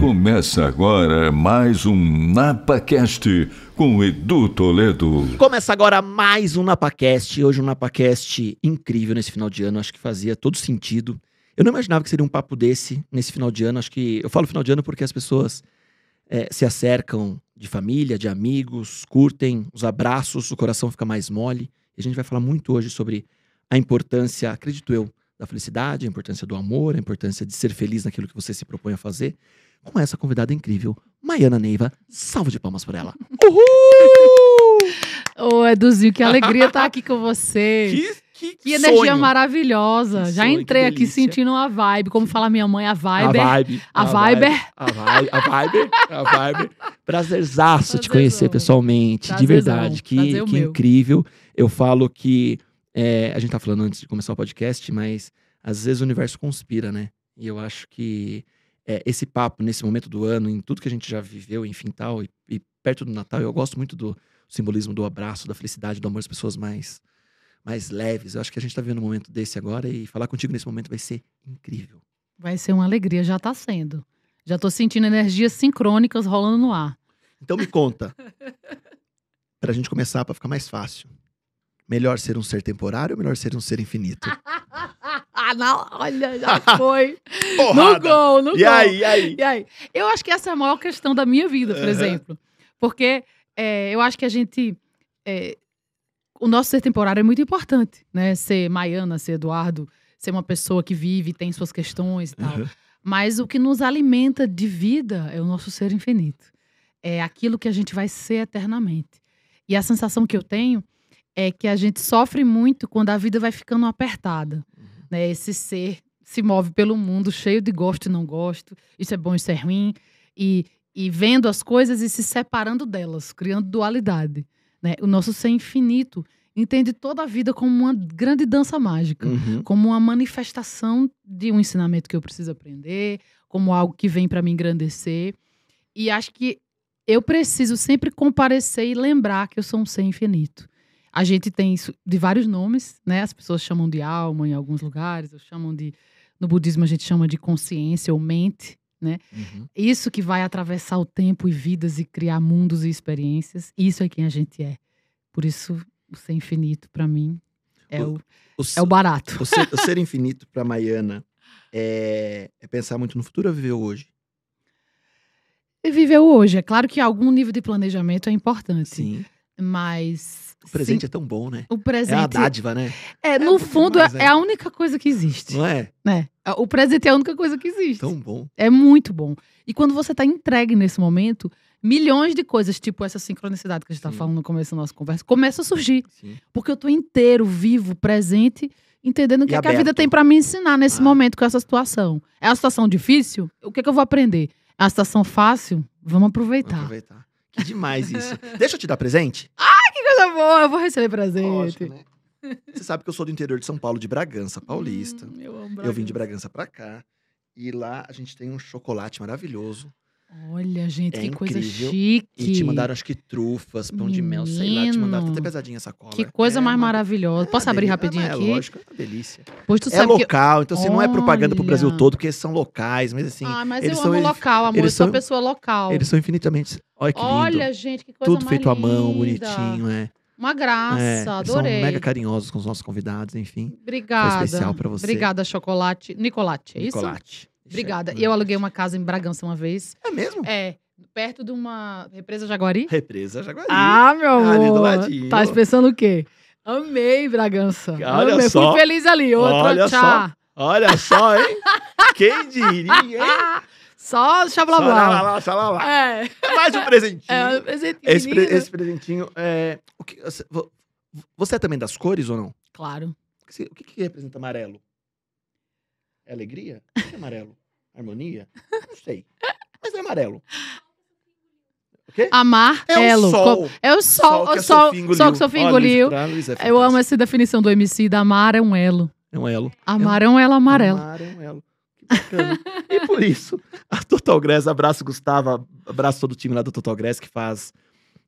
Começa agora mais um NapaCast com Edu Toledo. Começa agora mais um NapaCast. Hoje um NapaCast incrível nesse final de ano. Acho que fazia todo sentido. Eu não imaginava que seria um papo desse nesse final de ano. Acho que eu falo final de ano porque as pessoas é, se acercam de família, de amigos, curtem os abraços, o coração fica mais mole. E a gente vai falar muito hoje sobre a importância, acredito eu, da felicidade, a importância do amor, a importância de ser feliz naquilo que você se propõe a fazer. Com essa convidada incrível, Maiana Neiva. Salve de palmas para ela. Uhul! Ô, Eduzinho, que alegria estar aqui com você. Que, que, Que energia sonho. maravilhosa. Que Já sonho, entrei aqui sentindo uma vibe. Como fala minha mãe, a vibe. A vibe. A vibe. A vibe. A vibe. A vibe. Prazerzaço te conhecer pessoalmente. De verdade. Que, o que meu. incrível. Eu falo que. é, a gente tá falando antes de começar o podcast, mas às vezes o universo conspira, né? E eu acho que é, esse papo, nesse momento do ano, em tudo que a gente já viveu, enfim, tal, e, e perto do Natal, eu gosto muito do simbolismo do abraço, da felicidade, do amor às pessoas mais, mais leves. Eu acho que a gente tá vivendo um momento desse agora e falar contigo nesse momento vai ser incrível. Vai ser uma alegria, já tá sendo. Já tô sentindo energias sincrônicas rolando no ar. Então me conta. pra gente começar, pra ficar mais fácil. Melhor ser um ser temporário ou melhor ser um ser infinito? Ah, não, olha, já foi. no gol, no E gol. aí, e aí? E aí? Eu acho que essa é a maior questão da minha vida, por Aham. exemplo. Porque é, eu acho que a gente. é, o nosso ser temporário é muito importante, né? Ser Maiana, ser Eduardo, ser uma pessoa que vive, tem suas questões e tal. Aham. Mas o que nos alimenta de vida é o nosso ser infinito. É aquilo que a gente vai ser eternamente. E a sensação que eu tenho é que a gente sofre muito quando a vida vai ficando apertada. Né? Esse ser se move pelo mundo cheio de gosto e não gosto. Isso é bom, isso é ruim. E, e vendo as coisas e se separando delas, criando dualidade. Né? O nosso ser infinito entende toda a vida como uma grande dança mágica Uhum. como uma manifestação de um ensinamento que eu preciso aprender, como algo que vem para me engrandecer. E acho que eu preciso sempre comparecer e lembrar que eu sou um ser infinito. A gente tem isso de vários nomes, né? As pessoas chamam de alma em alguns lugares, ou chamam de no budismo a gente chama de consciência ou mente, Uhum. isso que vai atravessar o tempo e vidas e criar mundos e experiências. Isso é quem a gente é. Por isso, o ser infinito para mim é o, O, é o barato. o ser, o ser infinito pra Maiana é, é pensar muito no futuro ou viver o hoje? Viver o hoje. É claro que algum nível de planejamento é importante. Sim. Mas. O presente sim, é tão bom, né? o É a presente. dádiva, né? É, é no bom fundo, demais, é, é a única coisa que existe. Não é? Né? O presente é a única coisa que existe. Tão bom. É muito bom. E quando você está entregue nesse momento, milhões de coisas, tipo essa sincronicidade que a gente está falando no começo da nossa conversa, começam a surgir. Sim. Porque eu tô inteiro, vivo, presente, entendendo o que, é que a vida tem para me ensinar nesse Ah. momento com essa situação. É uma situação difícil? O que, é que eu vou aprender? É uma situação fácil? Vamos Vamos aproveitar. aproveitar. Que demais isso. Deixa eu te dar presente? Que coisa boa, eu vou receber presente. Lógico, né? Você sabe que eu sou do interior de São Paulo, de Bragança, paulista. Hum, eu, amo Eu vim de Bragança. Bragança pra cá. E lá a gente tem um chocolate maravilhoso. Olha, gente, É que coisa incrível. chique. E te mandaram, acho que trufas, pão de mel, sei lá. Te mandaram Menino. até pesadinha essa cola. Que coisa É mais uma- maravilhosa. Posso é abrir rapidinho É, aqui? lógico, é uma delícia. Pois tu É sabe que... local, então assim, não é propaganda pro Brasil Olha. todo, porque são locais, mas assim, Ah, mas eles eu são amo local, amor. Eu eles sou são- pessoa local. eles são infinitamente. Olha que lindo. Olha, gente, que coisa Tudo feito à mão, linda. bonitinho, é. Uma graça, é eles adorei. são mega carinhosos com os nossos convidados, enfim. Obrigada. Foi especial pra você. Obrigada, Chocolate. Nicolate, é isso? Nicolate. Obrigada. E eu aluguei uma casa em Bragança uma vez. É mesmo? É, perto de uma represa Jaguari. Represa Jaguari. Ah, meu amor. Ali do ladinho. Tá pensando o quê? Amei Bragança. Olha Amei. só. Fui feliz ali. Outra, Olha tchau. só. Olha só, hein? Quem diria, hein? Só xablá blá. Xalala, xalala. É, Mais um presentinho. é um presente esse, pre- esse presentinho é. O que, você, vo- você é também das cores ou não? Claro. O que, o que representa amarelo? É alegria? O que é amarelo? Harmonia? Não sei. Mas é amarelo. O quê? Amar É o sol. É o sol. que o a sol, Sofia engoliu. sol que Sofia engoliu. Luiz é Eu amo essa definição do MC da amar é um elo. É um elo. Amar é um elo amarelo. Amar é um elo. Que bacana. e por isso, a Total Grass, abraço Gustavo, abraço todo o time lá do Total Grass que faz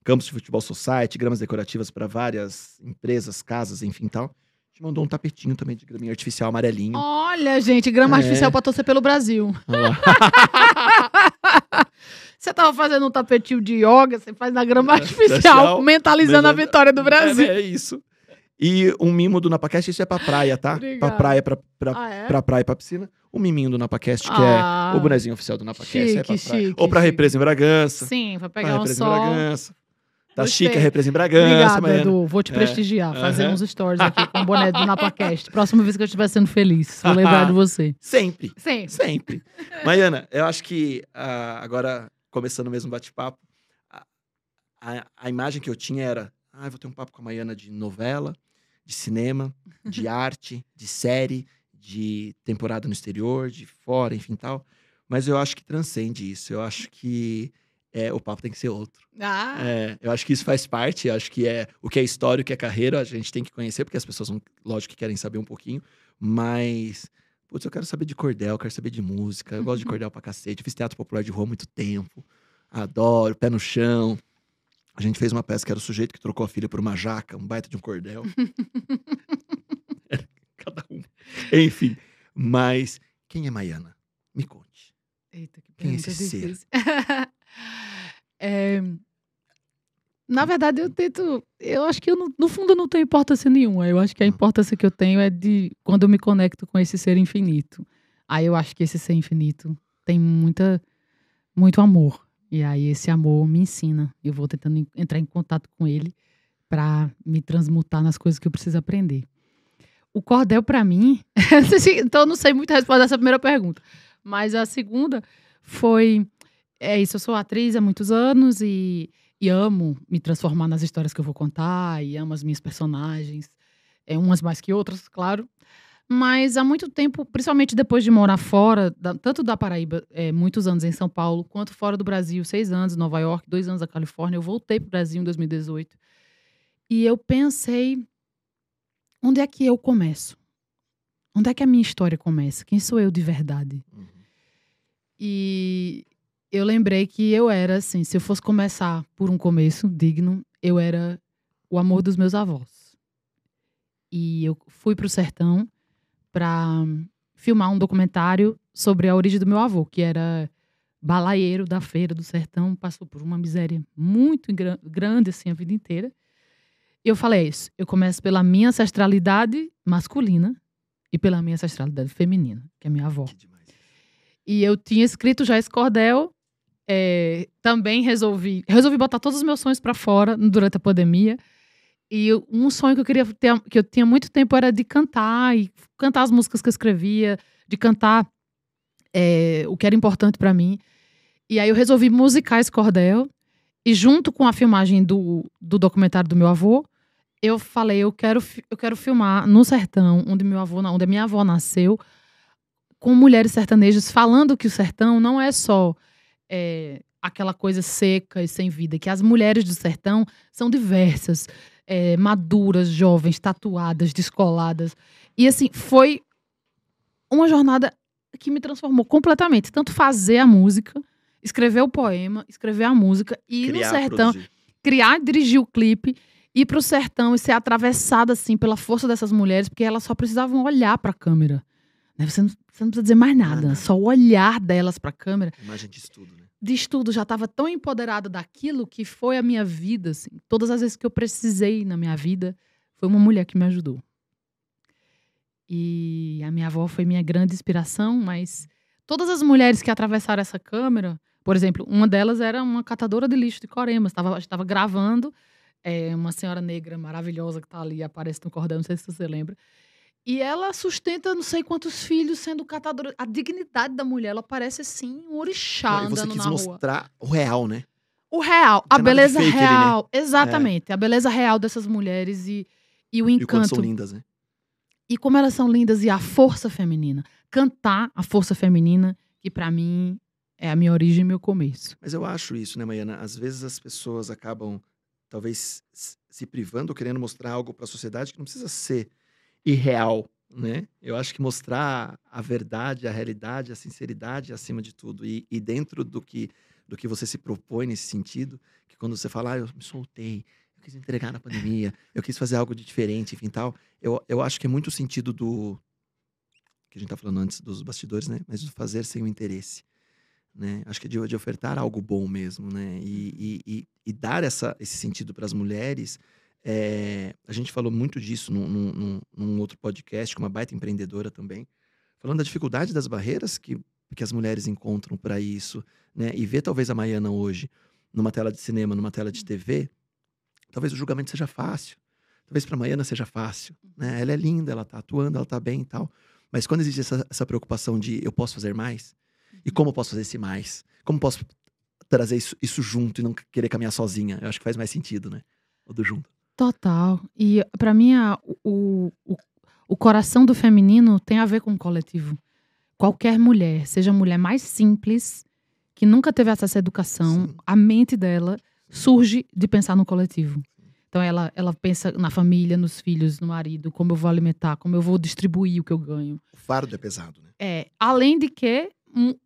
campos de futebol society, gramas decorativas para várias empresas, casas, enfim tal. Te mandou um tapetinho também de graminha artificial amarelinho. Olha, gente, grama É. artificial pra torcer pelo Brasil. Você tava fazendo um tapetinho de yoga, você faz na grama É, artificial, artificial, mentalizando a mas- vitória do Brasil. É, é isso. E um mimo do NapaCast, isso é pra praia, tá? Obrigada. Pra praia, pra, pra, Ah, é? pra praia e pra piscina. O miminho do NapaCast, que Ah, é o bonezinho oficial do NapaCast. é pra chique, praia. chique, Ou pra chique. represa em Bragança. Sim, pra pegar um represa em sol. Bragança. Tá chique a represa em Bragança, Obrigada. Edu. Vou te É. prestigiar, fazer Aham. uns stories aqui com o boné do NapaCast. Próxima vez que eu estiver sendo feliz, vou lembrar de você. Sempre. Sim. Sempre. Maiana, eu acho que ah, agora, começando mesmo o bate-papo, a, a, a imagem que eu tinha era: ah, eu vou ter um papo com a Maiana de novela, de cinema, de arte, de série, de temporada no exterior, de fora, enfim tal. Mas eu acho que transcende isso. Eu acho que é, o papo tem que ser outro. Ah, É, eu acho que isso faz parte, eu acho que é o que é história, o que é carreira, a gente tem que conhecer, porque as pessoas, vão, lógico, que querem saber um pouquinho, mas, putz, eu quero saber de cordel, quero saber de música, eu gosto de cordel pra cacete, eu fiz teatro popular de rua há muito tempo, adoro, pé no chão. A gente fez uma peça que era o sujeito que trocou a filha por uma jaca, um baita de um cordel. Cada um. Enfim, mas quem é Maiana? Me conte. Eita, que Quem é esse ser? É, na verdade, eu tento. Eu acho que eu, no fundo eu não tenho importância nenhuma. Eu acho que a Hum. importância que eu tenho é de quando eu me conecto com esse ser infinito. Aí eu acho que esse ser infinito tem muita, muito amor. E aí esse amor me ensina. Eu vou tentando en- entrar em contato com ele para me transmutar nas coisas que eu preciso aprender. O cordel, para mim. então, eu não sei muito responder essa primeira pergunta. Mas a segunda foi. É isso, eu sou atriz há muitos anos e, e amo me transformar nas histórias que eu vou contar, e amo as minhas personagens, é, umas mais que outras, claro. Mas há muito tempo, principalmente depois de morar fora, da- tanto da Paraíba, é, muitos anos em São Paulo, quanto fora do Brasil, seis anos em Nova York, dois anos na Califórnia, eu voltei para o Brasil em 2018. E eu pensei, onde é que eu começo? Onde é que a minha história começa? Quem sou eu de verdade? E eu lembrei que eu era, assim, se eu fosse começar por um começo digno, eu era o amor dos meus avós. E eu fui para o sertão para filmar um documentário sobre a origem do meu avô, que era balaieiro da feira do sertão, passou por uma miséria muito gra- grande, assim, a vida inteira. E eu falei, é isso, eu começo pela minha ancestralidade masculina e pela minha ancestralidade feminina, que é minha avó. E eu tinha escrito já esse cordel. É, também resolvi resolvi botar todos os meus sonhos para fora durante a pandemia. E um sonho que eu queria ter, que eu tinha muito tempo era de cantar e cantar as músicas que eu escrevia, de cantar é, o que era importante para mim. E aí eu resolvi musicar esse cordel. E junto com a filmagem do, do documentário do meu avô, eu falei, eu quero, eu quero filmar no sertão, onde meu avô, onde a minha avó nasceu, com mulheres sertanejas falando que o sertão não é só é, aquela coisa seca e sem vida, que as mulheres do sertão são diversas, é, maduras, jovens, tatuadas, descoladas. E assim, foi uma jornada que me transformou completamente. Tanto fazer a música, escrever o poema, escrever a música, e ir no Criar, sertão, produzir. criar, dirigir o clipe, ir pro sertão e ser atravessada assim pela força dessas mulheres, porque elas só precisavam olhar para a câmera. né? Você, não, você não precisa dizer mais nada, Nada. só o olhar delas para a câmera. Imagem de estudo, né? De tudo, já estava tão empoderada daquilo que foi a minha vida. Assim. Todas as vezes que eu precisei na minha vida, foi uma mulher que me ajudou. E a minha avó foi minha grande inspiração, mas todas as mulheres que atravessaram essa câmera, por exemplo, uma delas era uma catadora de lixo de Corema, estava estava gravando, é, uma senhora negra maravilhosa que está ali, aparece no cordão, não sei se você lembra. E ela sustenta não sei quantos filhos sendo catadora. A dignidade da mulher, ela parece assim um orixá Não, e você andando quis na rua. mostrar o real, né? O real, a beleza fake ali, né? real. Exatamente, a beleza real dessas mulheres e, e o E o quanto encanto são lindas, né? e como elas são lindas e a força feminina. Cantar a força feminina, que pra mim é a minha origem e meu começo. Mas eu acho isso, né, Maiana? Às vezes as pessoas acabam, talvez, se privando ou querendo mostrar algo para a sociedade que não precisa ser irreal, né? Eu acho que mostrar a verdade, a realidade, a sinceridade acima de tudo. E, e dentro do que, do que você se propõe nesse sentido, que quando você fala, ah, eu me soltei, eu quis entregar na pandemia, eu quis fazer algo de diferente, enfim tal. Eu, eu acho que é muito o sentido do. que a gente tá falando antes dos bastidores, né? Mas do fazer sem o interesse. Né? Acho que é de, de ofertar algo bom mesmo, né? E, e, e, e dar essa, esse sentido para as mulheres. É, a gente falou muito disso num, num, num, outro podcast, com uma baita empreendedora também, falando da dificuldade das barreiras que, que as mulheres encontram para isso, né? E ver talvez a Maiana hoje numa tela de cinema, numa tela de TV, talvez o julgamento seja fácil. Talvez para a Maiana seja fácil, né? Ela é linda, ela está atuando, ela está bem e tal. Mas quando existe essa, essa preocupação de eu posso fazer mais, e como eu posso fazer esse mais? Como posso trazer isso, isso junto e não querer caminhar sozinha? Eu acho que faz mais sentido, né? O do junto. Total. E para mim, a, o, o, o coração do feminino tem a ver com o coletivo. Qualquer mulher, seja a mulher mais simples, que nunca teve acesso à educação, Sim. a mente dela surge de pensar no coletivo. Então ela, ela pensa na família, nos filhos, no marido, como eu vou alimentar, como eu vou distribuir o que eu ganho. O fardo é pesado, né? É. Além de que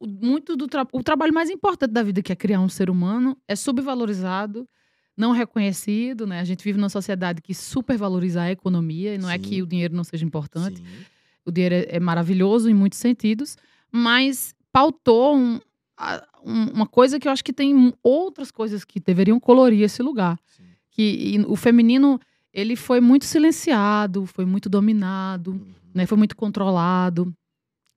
muito do tra o trabalho mais importante da vida, que é criar um ser humano, é subvalorizado, não reconhecido, né? A gente vive numa sociedade que supervaloriza a economia, e não Sim. é que o dinheiro não seja importante. Sim. O dinheiro é, é, maravilhoso em muitos sentidos, mas pautou um, a, um, uma coisa que eu acho que tem outras coisas que deveriam colorir esse lugar. Sim. Que o feminino, ele foi muito silenciado, foi muito dominado, uhum. né? Foi muito controlado.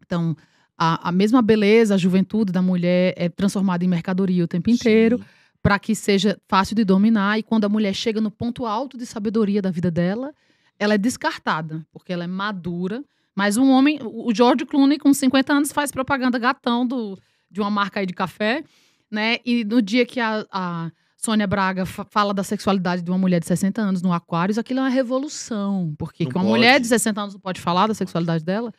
Então, a, a mesma beleza, a juventude da mulher é transformada em mercadoria o tempo inteiro, para que seja fácil de dominar. E quando a mulher chega no ponto alto de sabedoria da vida dela, ela é descartada, porque ela é madura. Mas um homem, o George Clooney, com 50 anos, faz propaganda gatão do, de uma marca aí de café, né? E no dia que a, a Sônia Braga fala da sexualidade de uma mulher de 60 anos no Aquários, aquilo é uma revolução. Porque uma mulher de 60 anos não pode falar da sexualidade dela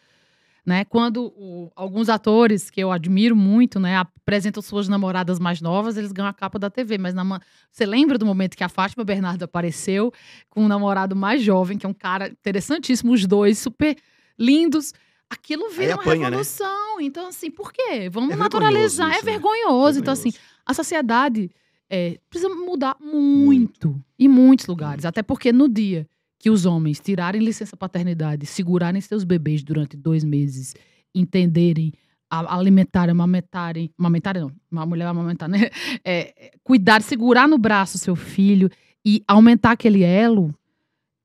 né? Quando o, alguns atores que eu admiro muito, né, apresentam suas namoradas mais novas, eles ganham a capa da TV. Mas na, você lembra do momento que a Fátima Bernardo apareceu com um namorado mais jovem, que é um cara interessantíssimo, os dois super lindos. Aquilo vira uma apanha, né? revolução. Né? Então, assim, por quê? Vamos é naturalizar. Isso, é vergonhoso. Né? vergonhoso. Então, assim, a sociedade é, precisa mudar muito, muito. em muitos lugares. Muito. Até porque no dia que os homens tirarem licença paternidade, segurarem seus bebês durante dois meses, entenderem, alimentarem, amamentarem, amamentarem não, uma mulher amamentar, né? É, cuidar, segurar no braço seu filho e aumentar aquele elo,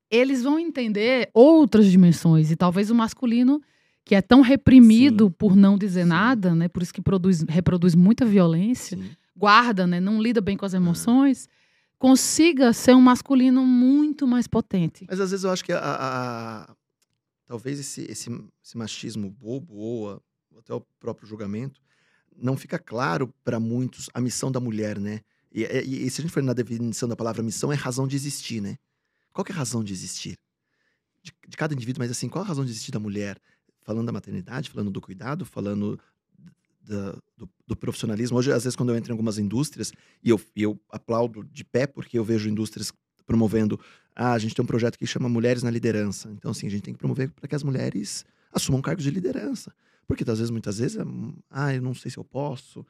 eles vão entender outras dimensões. E talvez o masculino, que é tão reprimido Sim. por não dizer Sim. nada, né? Por isso que produz, reproduz muita violência, Sim. guarda, né? Não lida bem com as emoções consiga ser um masculino muito mais potente. Mas às vezes eu acho que a, a, a talvez esse, esse, esse, machismo bobo ou até o próprio julgamento não fica claro para muitos a missão da mulher, né? E, e, e, se a gente for na definição da palavra missão, é razão de existir, né? Qual é a razão de existir? De, de, cada indivíduo, mas assim, qual a razão de existir da mulher? Falando da maternidade, falando do cuidado, falando da, do, do, profissionalismo. Hoje, às vezes, quando eu entro em algumas indústrias, e eu, e eu aplaudo de pé, porque eu vejo indústrias promovendo. Ah, a gente tem um projeto que chama Mulheres na Liderança. Então, assim, a gente tem que promover para que as mulheres assumam cargos de liderança. Porque, às vezes, muitas vezes, é, ah, eu não sei se eu posso.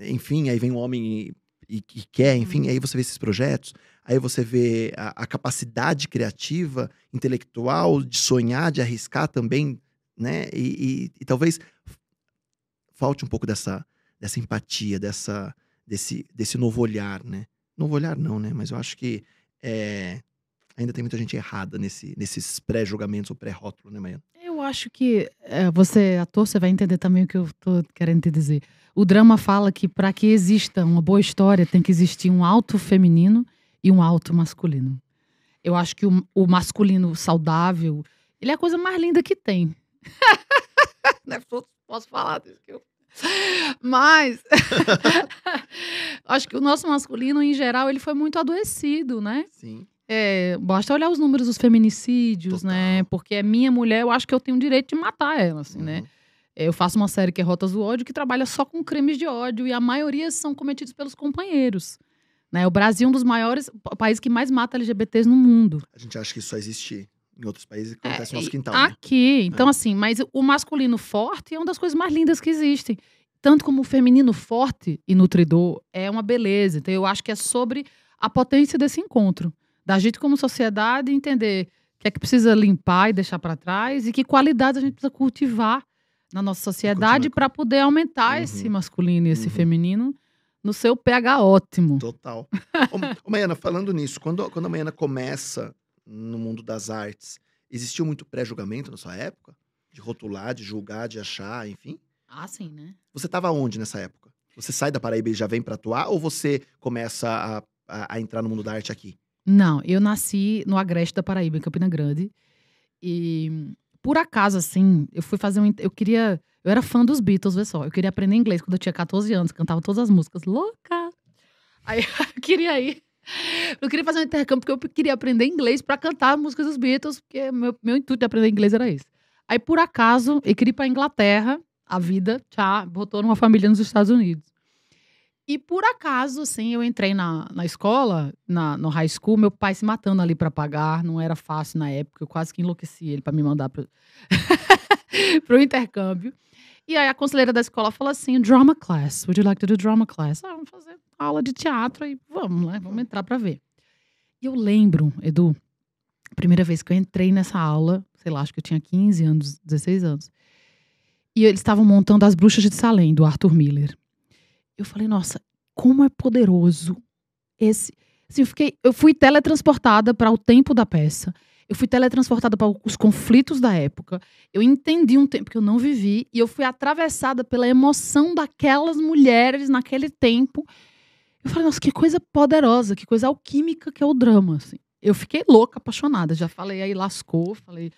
Enfim, aí vem um homem e, e, e quer, enfim, uhum. aí você vê esses projetos, aí você vê a, a capacidade criativa, intelectual, de sonhar, de arriscar também, né? E, e, talvez falte um pouco dessa, dessa empatia, dessa, desse, desse novo olhar, né? Novo olhar não, né? Mas eu acho que é, ainda tem muita gente errada nesse, nesses pré-julgamentos ou pré-rótulo, né, Maiana? Eu acho que é, você, ator, você vai entender também o que eu tô querendo te dizer. O drama fala que para que exista uma boa história tem que existir um alto feminino e um alto masculino. Eu acho que o, o masculino saudável, ele é a coisa mais linda que tem. né? Posso falar disso que eu mas acho que o nosso masculino, em geral, ele foi muito adoecido, né? Sim. É, basta olhar os números dos feminicídios, né? Total. né? Porque é minha mulher, eu acho que eu tenho o direito de matar ela, assim, né? uhum. né? Eu faço uma série que é Rotas do Ódio, que trabalha só com crimes de ódio, e a maioria são cometidos pelos companheiros. Né? O Brasil é um dos maiores países que mais mata LGBTs no mundo. A gente acha que isso só existe em outros países que acontece é, no nosso quintal. Né? Aqui, né? então é. assim, mas o masculino forte é uma das coisas mais lindas que existem. Tanto como o feminino forte e nutridor é uma beleza. Então eu acho que é sobre a potência desse encontro. Da gente como sociedade entender o que é que precisa limpar e deixar para trás e que qualidades a gente precisa cultivar na nossa sociedade para poder aumentar Uhum. esse masculino e esse Uhum. feminino no seu pH ótimo. Total. Ô, Maiana, falando nisso, quando, quando a Maiana começa no mundo das artes, existiu muito pré-julgamento na sua época? De rotular, de julgar, de achar, enfim? Ah, sim, né? Você estava onde nessa época? Você sai da Paraíba e já vem pra atuar? Ou você começa a, a- a entrar no mundo da arte aqui? Não, eu nasci no Agreste da Paraíba, em Campina Grande. E por acaso, assim, eu fui fazer um. Eu queria. Eu era fã dos Beatles, vê só. Eu queria aprender inglês quando eu tinha 14 anos, cantava todas as músicas. Louca! Aí eu queria ir. Eu queria fazer um intercâmbio porque eu queria aprender inglês pra cantar músicas dos Beatles, porque meu, meu intuito de aprender inglês era esse. Aí, por acaso, eu queria ir pra Inglaterra, a vida, tchá, botou numa família nos Estados Unidos. E por acaso, assim, eu entrei na, na escola, na, no high school, meu pai se matando ali pra pagar, não era fácil na época, eu quase que enlouqueci ele pra me mandar pro, pro intercâmbio. E aí a conselheira da escola falou assim: drama class, would you like to do drama class? Ah, vamos fazer aula de teatro e vamos, né? Vamos entrar pra ver. E eu lembro, Edu, a primeira vez que eu entrei nessa aula, sei lá, acho que eu tinha 15 anos, 16 anos. E eles estavam montando As Bruxas de Salem, do Arthur Miller. Eu falei, nossa, como é poderoso esse. Assim, eu, fiquei, eu fui teletransportada para o tempo da peça. Eu fui teletransportada para os conflitos da época. Eu entendi um tempo que eu não vivi e eu fui atravessada pela emoção daquelas mulheres naquele tempo. Eu falei, nossa, que coisa poderosa, que coisa alquímica que é o drama, assim. Eu fiquei louca, apaixonada. Já falei aí, lascou, falei.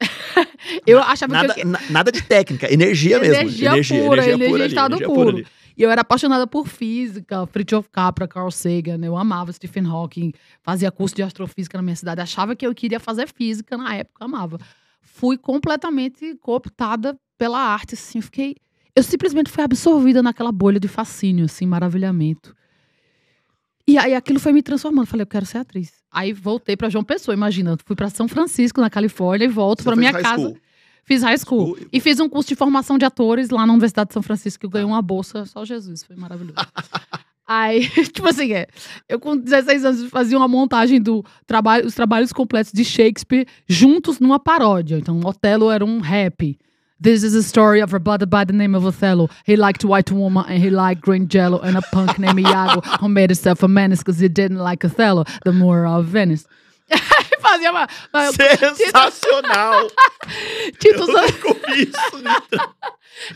eu achava Nada, que eu, na- nada de técnica, energia, mesmo. Energia pura, energia ali, estado energia puro. ali. E eu era apaixonada por física, Fritjof Capra, Carl Sagan. Eu amava Stephen Hawking, fazia curso de astrofísica na minha cidade. Achava que eu queria fazer física na época, amava. Fui completamente cooptada pela arte, assim. Fiquei. Eu simplesmente fui absorvida naquela bolha de fascínio, assim, maravilhamento. E aí aquilo foi me transformando. Falei, eu quero ser atriz. Aí voltei pra João Pessoa, imagina. Fui pra São Francisco, na Califórnia, e volto fez minha casa. school. Fiz high school. School. E fiz um curso de formação de atores lá na Universidade de São Francisco, que eu ganhei uma bolsa, só Jesus, foi maravilhoso. Aí, tipo assim, é, eu com 16 anos fazia uma montagem do trabalho, os trabalhos completos de Shakespeare juntos numa paródia. Então, Otelo era um rap. This is a story of a brother by the name of Othello. He liked white woman and he liked green jello and a punk named Iago who made himself a menace because he didn't like Othello, the Moor of Venice. Fazia uma... uma Sensacional! Tito isso. né?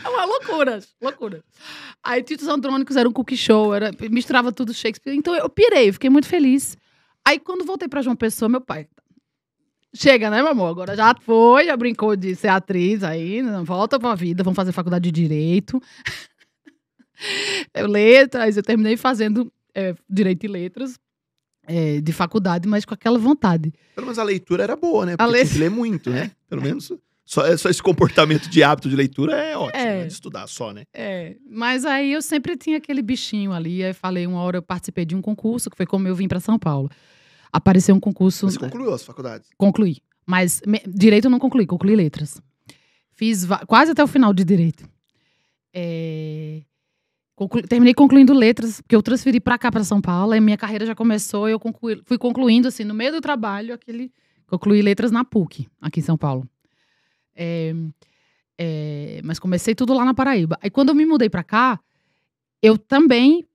É uma loucura, loucura. Aí Titos Andrônicos era um cookie show, era, misturava tudo Shakespeare. Então eu pirei, fiquei muito feliz. Aí quando voltei pra João Pessoa, meu pai. Chega, né, meu amor? Agora já foi, já brincou de ser atriz aí, né? volta pra vida, vamos fazer faculdade de Direito. eu letras, eu terminei fazendo é, Direito e Letras é, de faculdade, mas com aquela vontade. Pelo menos a leitura era boa, né? A Porque le- tinha que ler muito, né? Pelo menos só, só esse comportamento de hábito de leitura é ótimo, É. né? De estudar só, né? É, mas aí eu sempre tinha aquele bichinho ali. Aí falei, uma hora eu participei de um concurso, que foi como eu vim para São Paulo. Apareceu um concurso, Você concluiu as faculdades. concluí. Mas me- direito eu não concluí, concluí letras. Fiz quase até o final de direito. É, conclu- terminei concluindo letras, porque eu transferi para cá, para São Paulo. Aí minha carreira já começou, eu concluí- fui concluindo, assim, no meio do trabalho, aquele. Concluí letras na PUC, aqui em São Paulo. É, é, mas comecei tudo lá na Paraíba. Aí quando eu me mudei para cá, eu também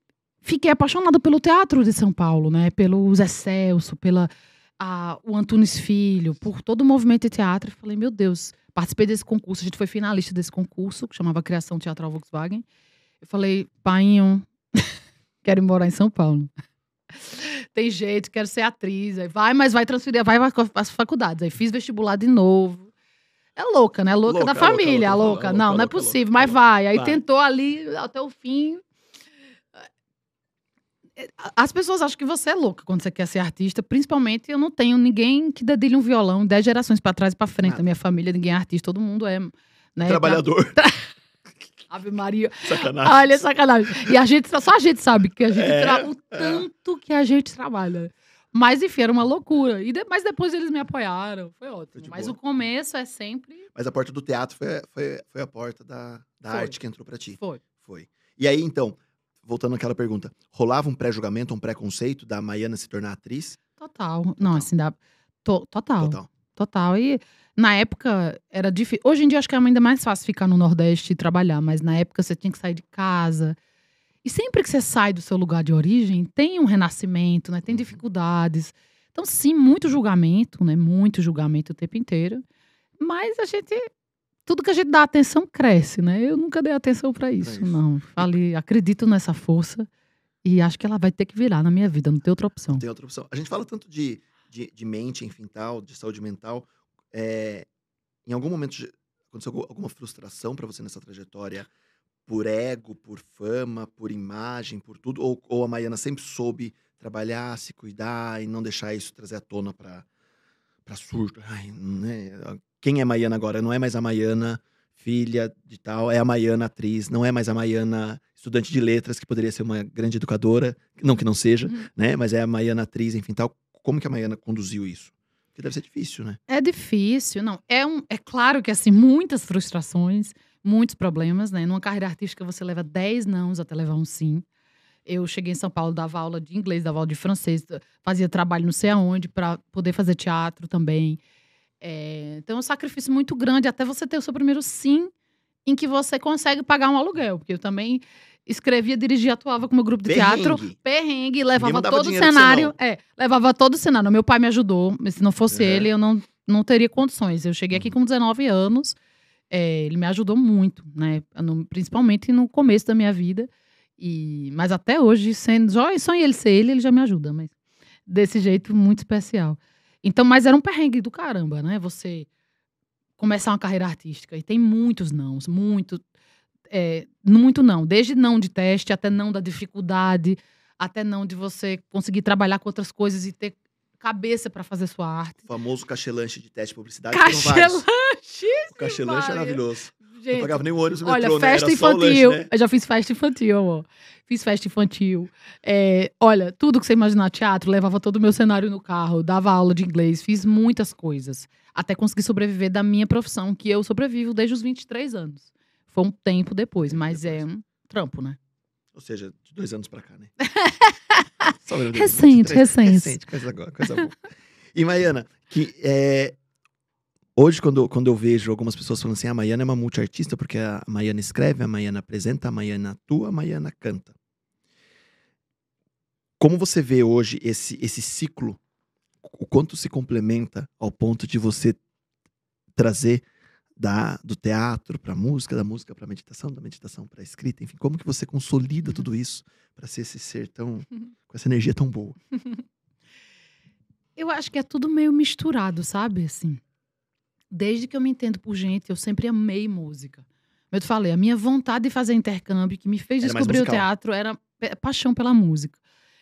fiquei apaixonada pelo teatro de São Paulo, né? Pelo Zé Celso, pela a- o Antunes Filho, por todo o movimento de teatro. Falei, meu Deus, participei desse concurso, a gente foi finalista desse concurso, que chamava Criação Teatral Volkswagen. Eu falei, painho, quero ir morar em São Paulo. Tem jeito, quero ser atriz. Aí vai, mas vai transferir, vai para as faculdades. Aí fiz vestibular de novo. É louca, né? Louca, Louca, da família, louca, louca. louca, Não, não é possível, mas vai. Aí Vai. tentou ali até o fim. As pessoas acham que você é louca quando você quer ser artista. Principalmente, eu não tenho ninguém que dedilhe um violão dez gerações pra trás e pra frente. Nada. Da minha família, ninguém é artista, todo mundo é. Né, Trabalhador. Ave Maria. Sacanagem. Olha, sacanagem. E a gente, só a gente sabe que a gente É, tra- o é. tanto que a gente trabalha. Mas, enfim, era uma loucura. E de- mas depois eles me apoiaram. Foi ótimo. de Mas boa. o começo é sempre. Mas a porta do teatro foi, foi, foi a porta da, da Foi. arte que entrou pra ti. Foi. Foi. E aí, então, voltando àquela pergunta, rolava um pré-julgamento, um preconceito da Maiana se tornar atriz? Total. Não, assim, dá. to- total. Total. Total. E na época era difícil. Hoje em dia acho que é ainda mais fácil ficar no Nordeste e trabalhar, mas na época você tinha que sair de casa. E sempre que você sai do seu lugar de origem, tem um renascimento, né? Tem dificuldades. Então, sim, muito julgamento, né? Muito julgamento o tempo inteiro. Mas a gente. Tudo que a gente dá atenção cresce, né? Eu nunca dei atenção para isso, isso. não. Falei, acredito nessa força e acho que ela vai ter que virar na minha vida, não tem outra opção. Não tem outra opção. A gente fala tanto de, de, de mente, enfim, tal, de saúde mental. É, em algum momento aconteceu algu- alguma frustração pra você nessa trajetória por ego, por fama, por imagem, por tudo? Ou, ou a Maiana sempre soube trabalhar, se cuidar e não deixar isso trazer à tona pra, pra surto? Ai, né? Quem é Maiana agora? Não é mais a Maiana filha de tal, é a Maiana atriz, não é mais a Maiana estudante de letras, que poderia ser uma grande educadora, não que não seja, Uhum. né? Mas é a Maiana atriz, enfim, tal. Como que a Maiana conduziu isso? Porque deve ser difícil, né? É difícil, não. É, um, é claro que, assim, muitas frustrações, muitos problemas, né? Numa carreira artística você leva 10 nãos até levar um sim. Eu cheguei em São Paulo, dava aula de inglês, dava aula de francês, fazia trabalho não sei aonde para poder fazer teatro também. É, então é um sacrifício muito grande até você ter o seu primeiro sim em que você consegue pagar um aluguel. Porque eu também escrevia, dirigia, atuava com meu grupo de teatro Perrengue. perrengue, levava todo o cenário. É, levava todo o cenário. Meu pai me ajudou, mas se não fosse Uhum. ele, eu não, não teria condições. Eu cheguei aqui com 19 anos, é, ele me ajudou muito, né? No- principalmente no começo da minha vida. E, mas até hoje, sendo, só, só em ele ser ele, ele já me ajuda, mas desse jeito muito especial. Então, mas era um perrengue do caramba, né? Você começar uma carreira artística e tem muitos nãos, muito, é, muito não, desde não de teste até não da dificuldade, até não de você conseguir trabalhar com outras coisas e ter cabeça para fazer sua arte. O famoso cachelanche de teste de publicidade. Cachelanche! O cachelanche é Maria. Maravilhoso. Não Gente, pagava nem o ônibus no Olha, metrô, festa né? Infantil. lanche, né? Eu já fiz festa infantil, amor. Fiz festa infantil. É, olha, tudo que você imaginar teatro, levava todo o meu cenário no carro, dava aula de inglês, fiz muitas coisas. Até conseguir sobreviver da minha profissão, que eu sobrevivo desde os 23 anos. Foi um tempo depois, mas é um trampo, né? Ou seja, de dois anos pra cá, né? Recente, 23, recente. Recente, coisa, coisa boa. E, Maiana, que é, hoje, quando, quando eu vejo algumas pessoas falando assim, a Maiana é uma multiartista, porque a Maiana escreve, a Maiana apresenta, a Maiana atua, a Maiana canta. Como você vê hoje esse, esse ciclo, o quanto se complementa ao ponto de você trazer da, do teatro para música, da música para meditação, da meditação para escrita, enfim, como que você consolida tudo isso para ser esse ser tão com essa energia tão boa? Eu acho que é tudo meio misturado, sabe? Assim, desde que eu me entendo por gente, eu sempre amei música. Eu te falei, a minha vontade de fazer intercâmbio, que me fez Era descobrir o teatro, era paixão pela música.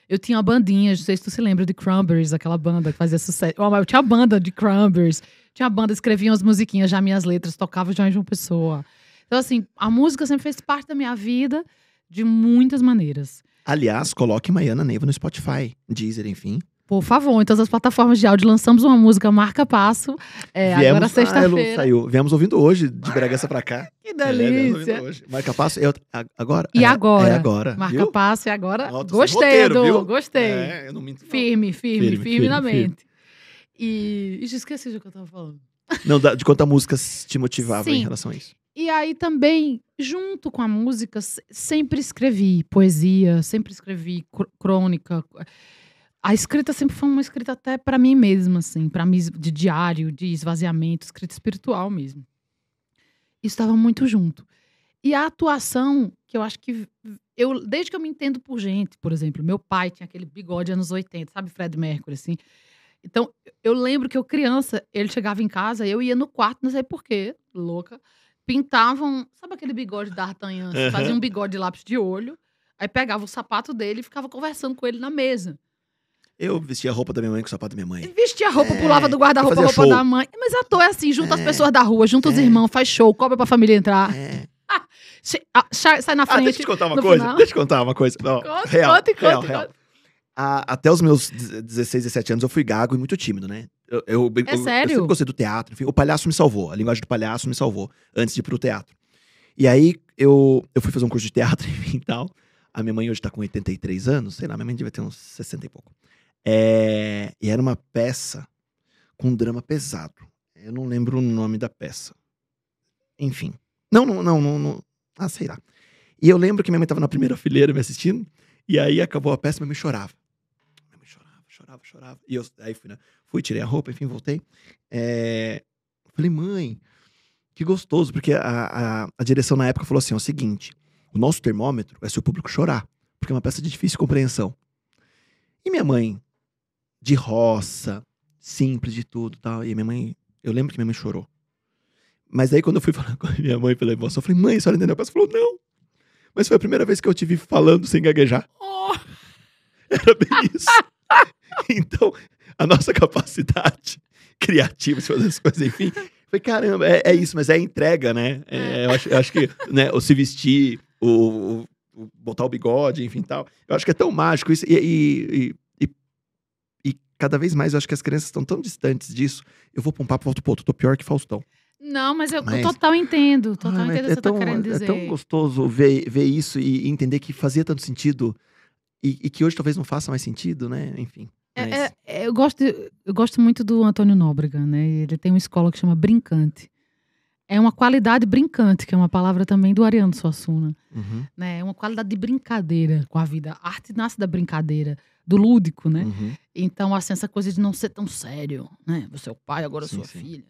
Eu tinha uma bandinha, não sei se tu se lembra de Cranberries, aquela banda que fazia sucesso. Eu, tinha banda de Cranberries, tinha a banda, escrevia umas musiquinhas, já minhas letras, tocava já em João Pessoa. Então, assim, a música sempre fez parte da minha vida de muitas maneiras. Aliás, coloque Maiana Neiva no Spotify, Deezer, enfim. Por favor, em todas as plataformas de áudio, lançamos uma música Marca Passo. É, agora Ah, Elo sexta-feira. saiu. Viemos ouvindo hoje, de Bragança pra cá. Que É, viemos delícia. hoje. Marca passo. Eu, agora? E É, agora? É agora. Marca viu? Passo e agora. Sem gostei, roteiro, Edu. Gostei. É, eu não minto. não. Firme, firme, Firme, firme, na firme. mente. E. Ixi, esqueci do que eu tava falando. Não, de quanto a música te motivava em Sim. relação a isso. E aí também, junto com a música, se- sempre escrevi poesia, sempre escrevi cr- crônica. A escrita sempre foi uma escrita até pra mim mesma, assim, para mim de diário, de esvaziamento, escrita espiritual mesmo. Isso estava muito junto. E a atuação, que eu acho que eu desde que eu me entendo por gente, por exemplo, meu pai tinha aquele bigode anos 80, sabe, Fred Mercury assim. Então, eu lembro que eu criança, ele chegava em casa, eu ia no quarto, não sei porquê, louca, pintavam, sabe aquele bigode da D'Artagnan, Aham. fazia um bigode de lápis de olho, aí pegava o sapato dele e ficava conversando com ele na mesa. Eu vestia a roupa da minha mãe com o sapato da minha mãe. Vestia a roupa, É, pulava do guarda-roupa, fazia roupa show. da mãe. Mas ator é assim, junta as É. pessoas da rua, junta os É. irmãos, faz show, cobra pra família entrar. É. Che- ah, sai na Ah, frente. deixa eu te contar uma coisa. final. Deixa eu te contar uma coisa. Não, Conte, real, conte, real, conte, real. conte. A- até os meus 16, 17 anos eu fui gago e muito tímido, né? Eu, eu, eu- É eu sério? sempre gostei do teatro. Enfim, o palhaço me salvou. A linguagem do palhaço me salvou antes de ir pro teatro. E aí eu, eu fui fazer um curso de teatro e tal. A minha mãe hoje tá com 83 anos, sei lá, minha mãe devia ter uns 60 e pouco. É, e era uma peça com um drama pesado. Eu não lembro o nome da peça. Enfim. Não, não, não, não, não. Ah, sei lá. E eu lembro que minha mãe estava na primeira fileira me assistindo, e aí acabou a peça, minha mãe chorava. Minha mãe chorava, chorava, chorava. E eu aí fui, né? Fui, tirei a roupa, enfim, voltei. É, falei, mãe, que gostoso, porque a, a, a direção na época falou assim: ó, o seguinte, o nosso termômetro é se o público chorar, porque é uma peça de difícil compreensão. E minha mãe, de roça, simples de tudo tal. E minha mãe, eu lembro que minha mãe chorou. Mas aí quando eu fui falar com a minha mãe pela emoção, eu falei, mãe, a senhora entendeu? Ela falou, não. Mas foi a primeira vez que eu te vi falando sem gaguejar. Oh, Era bem isso. então, a nossa capacidade criativa de fazer as coisas, enfim. Foi caramba, é, é isso, mas é entrega, né? É, eu, acho, eu acho que né, o se vestir, o, o- o botar o bigode, enfim tal. Eu acho que é tão mágico isso. E, e- e cada vez mais eu acho que as crianças estão tão distantes disso. Eu vou pra um papo, volto pro outro. Tô pior que Faustão. Não, mas eu Mas- total entendo. Total Ah, entendo o que você tá querendo é dizer. tão gostoso ver, ver isso e entender que fazia tanto sentido e, e que hoje talvez não faça mais sentido, né? Enfim. É, mas- é, é, eu, gosto, eu gosto muito do Antônio Nóbrega, né? Ele tem uma escola que chama Brincante. É uma qualidade brincante, que é uma palavra também do Ariano Suassuna. Uhum, Né? É uma qualidade de brincadeira com a vida. A arte nasce da brincadeira, do lúdico, né? uhum. Então, assim, essa coisa de não ser tão sério, né? Você é o pai, agora eu Sim, a sim. filha.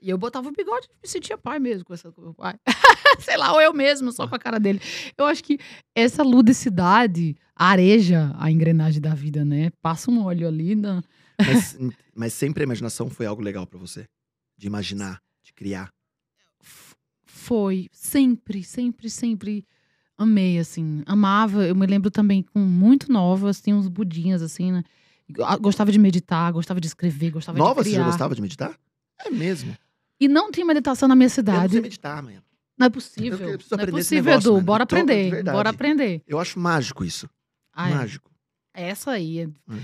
E eu botava o bigode e me sentia pai mesmo, conversando com meu pai. Sei lá, ou eu mesmo, só com a cara dele. Eu acho que essa ludicidade areja a engrenagem da vida, né? Passa um óleo ali na... Mas, mas sempre a imaginação foi algo legal pra você? De imaginar, de criar. Foi, sempre, sempre, sempre amei, assim. Amava, eu me lembro também com muito novas, tinha uns budinhas, assim, né? Ah, Gostava de meditar, gostava de escrever, gostava Nova, de você criar. já gostava de meditar? É mesmo. E não tinha meditação na minha Eu não cidade. sei meditar, amanhã. Não é Eu possível. eu preciso não é possível, negócio, Edu. mano. Bora aprender. Bora aprender. Eu acho mágico isso. Ah, é. Mágico. Essa aí. é- Hum.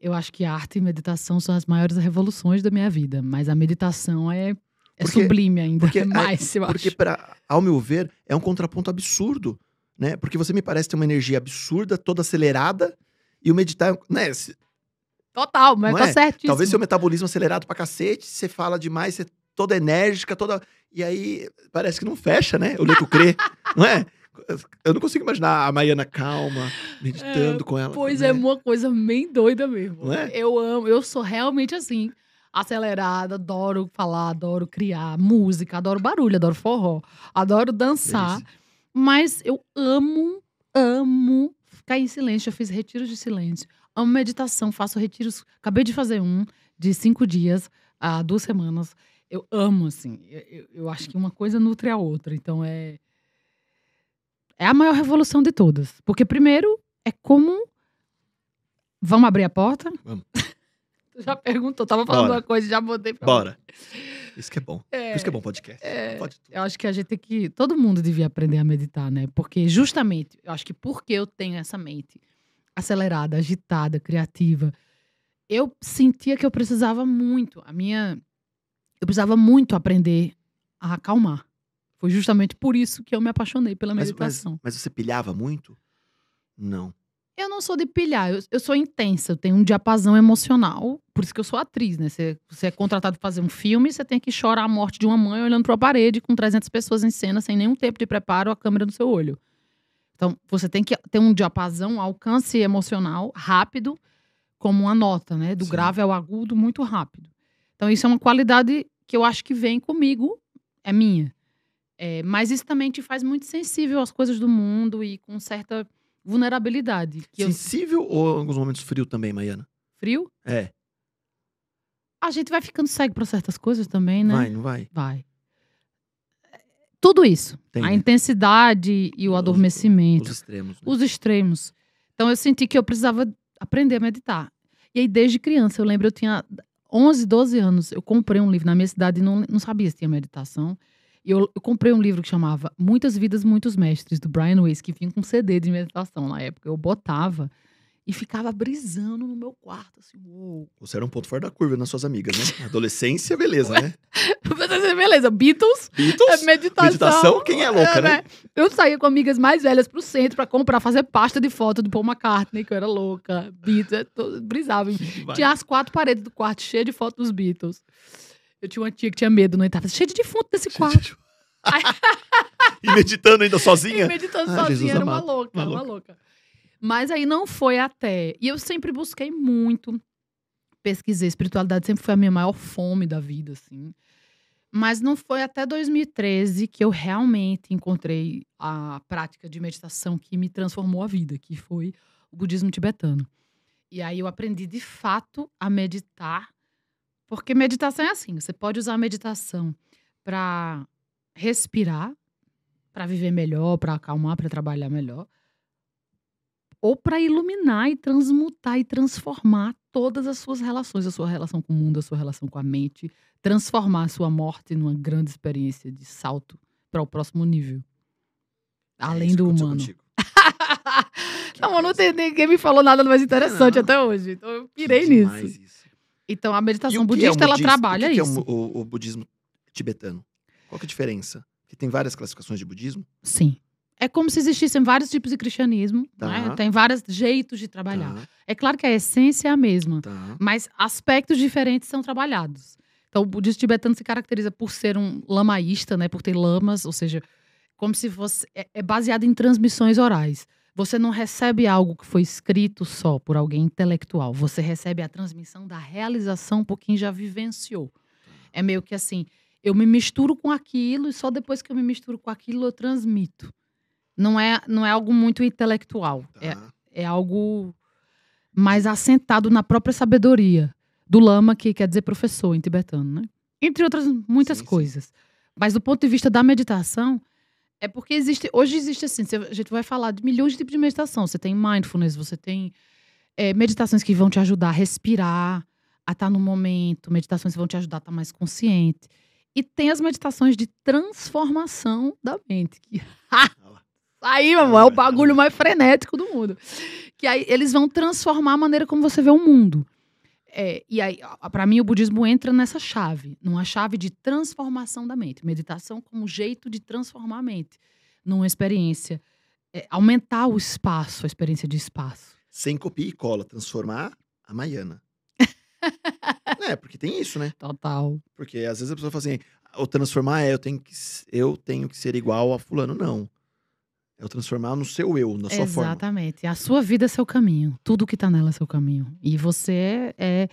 Eu acho que arte e meditação são as maiores revoluções da minha vida. Mas a meditação é, é Porque- sublime ainda. porque- é mais, eu Porque, acho. pra, ao meu ver, é um contraponto absurdo, né? Porque você me parece ter uma energia absurda, toda acelerada, e o meditar, né? Total, mas tá é? certíssimo. Talvez seu metabolismo acelerado pra cacete, você fala demais, você é toda enérgica, toda. E aí parece que não fecha, né? O Leco crê, não é? Eu não consigo imaginar a Maiana calma, meditando com ela. Pois né? é, uma coisa bem doida mesmo. É? Eu amo, eu sou realmente assim, acelerada, adoro falar, adoro criar música, adoro barulho, adoro forró, adoro dançar. Delícia. Mas eu amo, amo ficar em silêncio. Eu fiz retiros de silêncio. Amo meditação, faço retiros. Acabei de fazer um de cinco dias, há duas semanas. Eu amo, assim. Eu, eu- eu acho que uma coisa nutre a outra. Então é. É a maior revolução de todas. Porque, primeiro, é como. Vamos abrir a porta? Vamos. Tu já perguntou, tava falando Bora. uma coisa e já botei pra Bora. Isso que é bom. É. Por isso que é bom podcast. É. Eu acho que a gente tem que. Todo mundo devia aprender a meditar, né? Porque, justamente, eu acho que porque eu tenho essa mente acelerada, agitada, criativa, eu sentia que eu precisava muito. A minha. Eu precisava muito aprender a acalmar. Foi justamente por isso que eu me apaixonei pela Mas, mas, meditação. mas você pilhava muito? Não. Eu não sou de pilhar, eu, eu sou intensa, eu tenho um diapasão emocional. Por isso que eu sou atriz, né? Você, você é contratado para fazer um filme, você tem que chorar a morte de uma mãe olhando para a parede com 300 pessoas em cena, sem nenhum tempo de preparo, a câmera no seu olho. Então, você tem que ter um diapasão, um alcance emocional rápido, como uma nota, né? Do Sim. grave ao agudo, muito rápido. Então, isso é uma qualidade que eu acho que vem comigo, é minha. É, mas isso também te faz muito sensível às coisas do mundo e com certa vulnerabilidade. Que eu Sensível ou em alguns momentos frio também, Maiana? frio, É. a gente vai ficando cego para certas coisas também, né? Vai, não vai? Vai. Tudo isso. Tem, a né? intensidade e o Os- adormecimento. Os extremos. né? Os extremos. Então eu senti que eu precisava aprender a meditar. E aí, desde criança, eu lembro, eu tinha 11, 12 anos, eu comprei um livro na minha cidade e não, não sabia se tinha meditação. E eu, eu comprei um livro que chamava Muitas Vidas, Muitos Mestres, do Brian Weiss, que vinha com CD de meditação na época. Eu botava e ficava brisando no meu quarto, assim, uou. Você era um ponto fora da curva nas suas amigas, né? Adolescência, beleza, né? Mas Beleza, Beatles, Beatles? é meditação. Meditação, quem é louca, né? Eu saía com amigas mais velhas pro centro pra comprar, fazer pasta de foto do Paul McCartney, que eu era louca. Beatles, tô- brisava. Vai. Tinha as quatro paredes do quarto cheias de fotos dos Beatles. Eu tinha uma tia que tinha medo, não entrava. Cheio de defunto nesse quarto. e meditando ainda E sozinha? meditando Ah, Jesus sozinha, era uma amado. louca, Uma era uma louca. louca. Mas aí não foi até. E eu sempre busquei muito, pesquisei. Espiritualidade sempre foi a minha maior fome da vida, assim. Mas não foi até 2013 que eu realmente encontrei a prática de meditação que me transformou a vida, que foi o budismo tibetano. E aí eu aprendi de fato a meditar, porque meditação é assim, você pode usar a meditação para respirar, para viver melhor, para acalmar, para trabalhar melhor, ou para iluminar e transmutar e transformar todas as suas relações, a sua relação com o mundo, a sua relação com a mente, transformar a sua morte numa grande experiência de salto para o próximo nível. É Além isso do humano. contigo. não, eu não tem ninguém me falou nada mais interessante Não. até hoje. Então eu pirei nisso. isso. Então a meditação o que é o budista, ela trabalha o que que isso. é o, o- o budismo tibetano? Qual que é a diferença? Porque tem várias classificações de budismo. Sim. É como se existissem vários tipos de cristianismo, Tá. né? Tem vários jeitos de trabalhar. Tá, É claro que a essência é a mesma, tá. mas aspectos diferentes são trabalhados. Então, o budismo tibetano se caracteriza por ser um lamaísta, né? Por ter lamas, ou seja, como se fosse. É, é baseado em transmissões orais. Você não recebe algo que foi escrito só por alguém intelectual. Você recebe a transmissão da realização por quem já vivenciou. É meio que assim, eu me misturo com aquilo e só depois que eu me misturo com aquilo eu transmito. Não é, não é algo muito intelectual. É, tá. é algo mais assentado na própria sabedoria do lama, que quer dizer professor em tibetano, né? Entre outras muitas Sim, sim. coisas. Mas do ponto de vista da meditação, é porque existe. Hoje existe assim, a gente vai falar de milhões de tipos de meditação. Você tem mindfulness, você tem é, meditações que vão te ajudar a respirar, a estar no momento, meditações que vão te ajudar a estar mais consciente. E tem as meditações de transformação da mente. Que... aí, meu amor, é o bagulho mais frenético do mundo. Que aí eles vão transformar a maneira como você vê o mundo. É, e aí, para mim, o budismo entra nessa chave, numa chave de transformação da mente. Meditação como jeito de transformar a mente, numa experiência. é, aumentar o espaço, a experiência de espaço. Sem copia e cola, transformar a Maiana. é, porque tem isso, né? Total. Porque às vezes a pessoa fala assim, o transformar é eu tenho que, eu tenho que ser igual a fulano. Não. É o transformar no seu eu, na sua forma. Exatamente. A sua vida é seu caminho. Tudo que tá nela é seu caminho. E você é.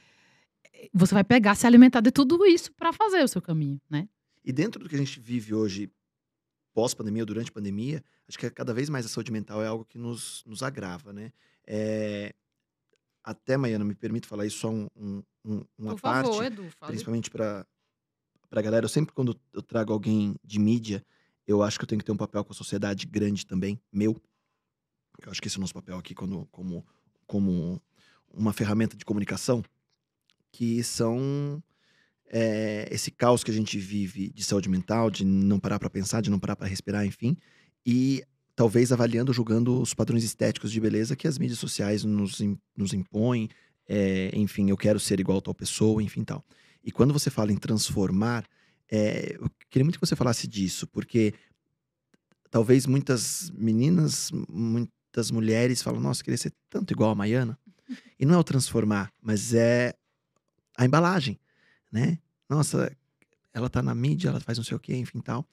Você vai pegar, se alimentar de tudo isso para fazer o seu caminho, né? E dentro do que a gente vive hoje, pós-pandemia ou durante a pandemia, acho que cada vez mais a saúde mental é algo que nos, nos agrava, né? É, Até, Maiana, me permite falar isso só um, um- um- uma parte, Edu. principalmente para a galera. Eu sempre, quando eu trago alguém de mídia, eu acho que eu tenho que ter um papel com a sociedade grande também, meu. Eu acho que esse é o nosso papel aqui quando, como, como uma ferramenta de comunicação, que são é, esse caos que a gente vive de saúde mental, de não parar para pensar, de não parar para respirar, enfim, e talvez avaliando, julgando os padrões estéticos de beleza que as mídias sociais nos, nos impõem. é, enfim, eu quero ser igual a tal pessoa, enfim, tal. E quando você fala em transformar, é, eu queria muito que você falasse disso, porque talvez muitas meninas, muitas mulheres falam, nossa, eu queria ser tanto igual a Maiana. E não é o transformar, mas é a embalagem, né? Nossa, ela tá na mídia, ela faz não sei o quê, enfim, tal.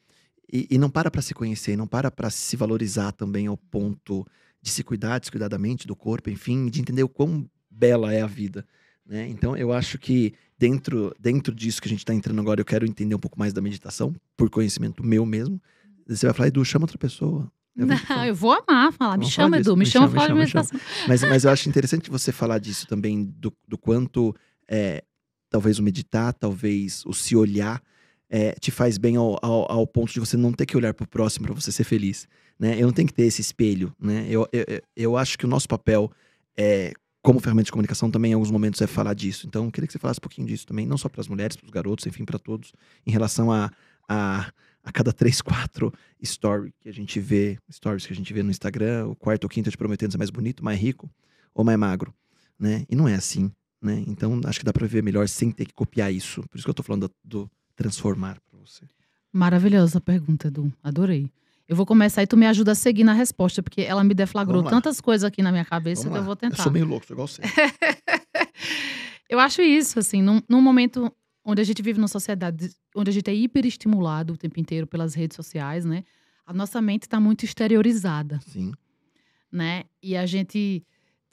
E, e não para pra se conhecer, não para pra se valorizar também ao ponto de se cuidar, de se cuidar da mente, do corpo, enfim, de entender o quão bela é a vida, né? Então, eu acho que dentro, dentro disso que a gente tá entrando agora, eu quero entender um pouco mais da meditação, por conhecimento meu mesmo. Você vai falar, Edu, chama outra pessoa. Eu vou Não, eu vou amar falar. Me chama, falar. Edu. Me, Me chama, chama, falar me de chama, meditação. Mas, mas eu acho interessante você falar disso também, do, do quanto é, talvez o meditar, talvez o se olhar, é, te faz bem ao, ao, ao ponto de você não ter que olhar pro próximo para você ser feliz. Né? Eu não tenho que ter esse espelho. Né? Eu, eu- eu acho que o nosso papel é, como ferramenta de comunicação também em alguns momentos é falar disso. Então, eu queria que você falasse um pouquinho disso também, não só para as mulheres, para os garotos, enfim, para todos, em relação a, a, a cada três, quatro story que a gente vê, stories que a gente vê no Instagram, o quarto ou quinto te prometendo ser mais bonito, mais rico ou mais magro, né? E não é assim, né? Então, acho que dá para viver melhor sem ter que copiar isso. Por isso que eu tô falando do, do transformar para você? Maravilhosa pergunta, Edu. Adorei. Eu vou começar e tu me ajuda a seguir na resposta, porque ela me deflagrou tantas coisas aqui na minha cabeça Vamos que eu lá. vou tentar. Eu sou meio louco, igual você. Eu acho isso, assim, num, num momento onde a gente vive numa sociedade onde a gente é hiperestimulado o tempo inteiro pelas redes sociais, né? A nossa mente está muito exteriorizada, Sim. né? E a gente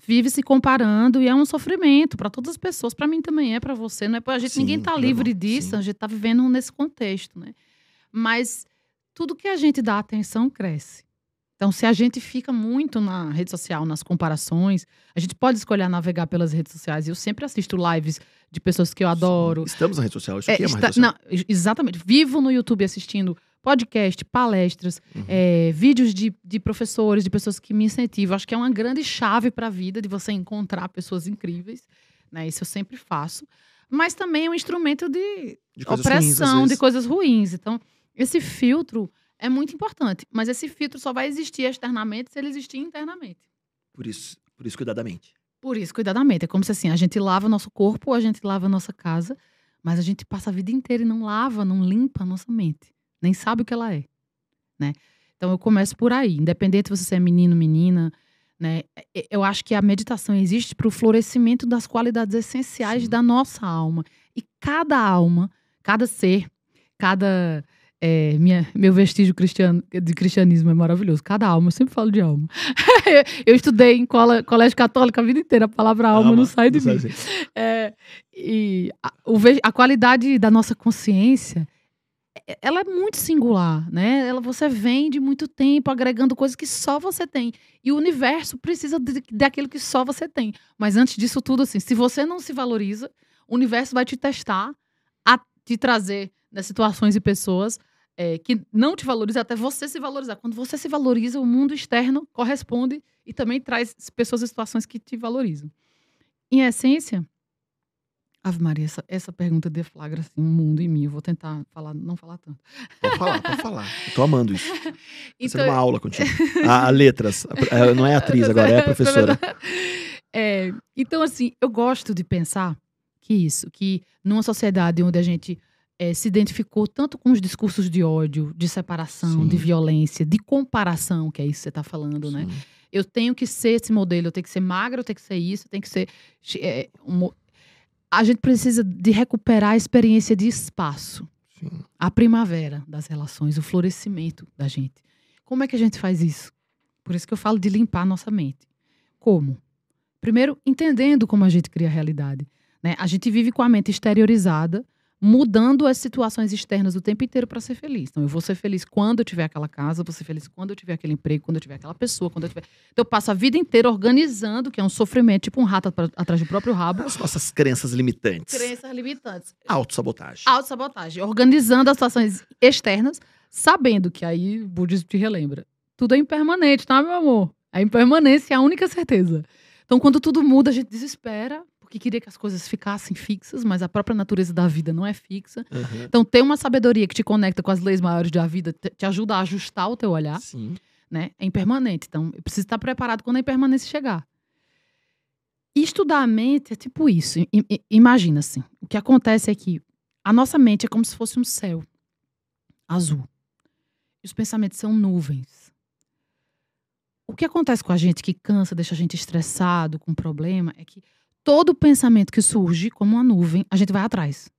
vive se comparando e é um sofrimento para todas as pessoas. Para mim também é, para você, não é? A gente Sim, ninguém tá normal, livre disso, sim. a gente tá vivendo nesse contexto, né? Mas tudo que a gente dá atenção cresce. Então, se a gente fica muito na rede social, nas comparações, a gente pode escolher navegar pelas redes sociais. Eu sempre assisto lives de pessoas que eu adoro. Estamos na rede social. Isso É, aqui é uma está- rede social. não, ex- exatamente. Vivo no YouTube assistindo podcast, palestras, Uhum. é, vídeos de, de professores, de pessoas que me incentivam. Acho que é uma grande chave para a vida de você encontrar pessoas incríveis. Né? Isso eu sempre faço. Mas também é um instrumento de De coisas ruins, opressão, de coisas ruins. Então, esse filtro é muito importante. Mas esse filtro só vai existir externamente se ele existir internamente. Por isso, por isso cuidar da mente. Por isso, cuidar da mente. É como se assim, a gente lava nosso corpo, a gente lava a nossa casa, mas a gente passa a vida inteira e não lava, não limpa a nossa mente. Nem sabe o que ela é, né? Então eu começo por aí, independente se você é menino, menina, né? Eu acho que a meditação existe para o florescimento das qualidades essenciais Sim. da nossa alma. E cada alma, cada ser, cada é, minha, meu vestígio cristiano, de cristianismo é maravilhoso. Cada alma, eu sempre falo de alma. eu estudei em cola- colégio católico a vida inteira, a palavra alma, não sai de mim. assim. É, e a, o a qualidade da nossa consciência, é- ela é muito singular, né? Ela, você vem de muito tempo agregando coisas que só você tem. E o universo precisa de, daquilo que só você tem. Mas antes disso tudo, assim, se você não se valoriza, o universo vai te testar, a te trazer nas situações e pessoas é, que não te valorizam até você se valorizar. Quando você se valoriza, o mundo externo corresponde e também traz pessoas e situações que te valorizam. Em essência, Ave Maria, essa, essa pergunta deflagra assim, um mundo em mim. Eu vou tentar falar, não falar tanto. Pode falar, pode falar. Eu tô amando isso. Ser Então, uma aula contigo. A, a letras. A- não é atriz agora, é a professora. É, então, assim, eu gosto de pensar que isso, que numa sociedade onde a gente é, se identificou tanto com os discursos de ódio, de separação, Sim. de violência, de comparação, que é isso que você está falando, né? Sim. Eu tenho que ser esse modelo, eu tenho que ser magra, eu tenho que ser isso, eu tenho que ser. é, um a gente precisa de recuperar a experiência de espaço Sim. a primavera das relações, o florescimento da gente. Como é que a gente faz isso? Por isso que eu falo de limpar a nossa mente. Como? Primeiro, entendendo como a gente cria a realidade. Né? A gente vive com a mente exteriorizada, mudando as situações externas o tempo inteiro para ser feliz. Então, eu vou ser feliz quando eu tiver aquela casa, vou ser feliz quando eu tiver aquele emprego, quando eu tiver aquela pessoa, quando eu tiver. Então, eu passo a vida inteira organizando, que é um sofrimento, tipo um rato atrás do próprio rabo. As nossas crenças limitantes. Crenças limitantes. Autossabotagem. Autossabotagem. Organizando as situações externas, sabendo que aí o budismo te relembra. Tudo é impermanente, tá, meu amor? A impermanência é a única certeza. Então, quando tudo muda, a gente desespera, porque queria que as coisas ficassem fixas, mas a própria natureza da vida não é fixa. Uhum. Então, ter uma sabedoria que te conecta com as leis maiores da vida te, te ajuda a ajustar o teu olhar Sim. né? É impermanente. Então, eu preciso estar preparado quando a impermanência chegar. E estudar a mente é tipo isso. I- i- imagina assim. O que acontece é que a nossa mente é como se fosse um céu azul. E os pensamentos são nuvens. O que acontece com a gente que cansa, deixa a gente estressado, com problema, é que todo pensamento que surge como uma nuvem, a gente vai atrás.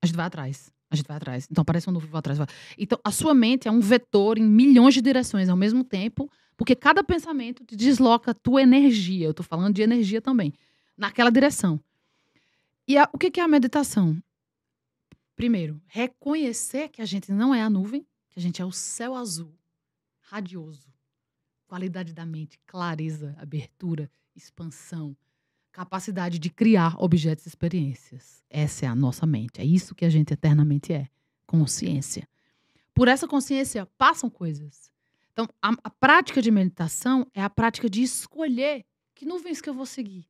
A gente vai atrás. A gente vai atrás. Então parece uma nuvem, vai atrás. Vai. Então a sua mente é um vetor em milhões de direções ao mesmo tempo, porque cada pensamento te desloca a tua energia. Eu tô falando de energia também, naquela direção. E a- o que que é a meditação? Primeiro, reconhecer que a gente não é a nuvem, que a gente é o céu azul, radioso. Qualidade da mente, clareza, abertura, expansão, capacidade de criar objetos e experiências. Essa é a nossa mente. É isso que a gente eternamente é. Consciência. Por essa consciência passam coisas. Então, a, a prática de meditação é a prática de escolher que nuvens que eu vou seguir.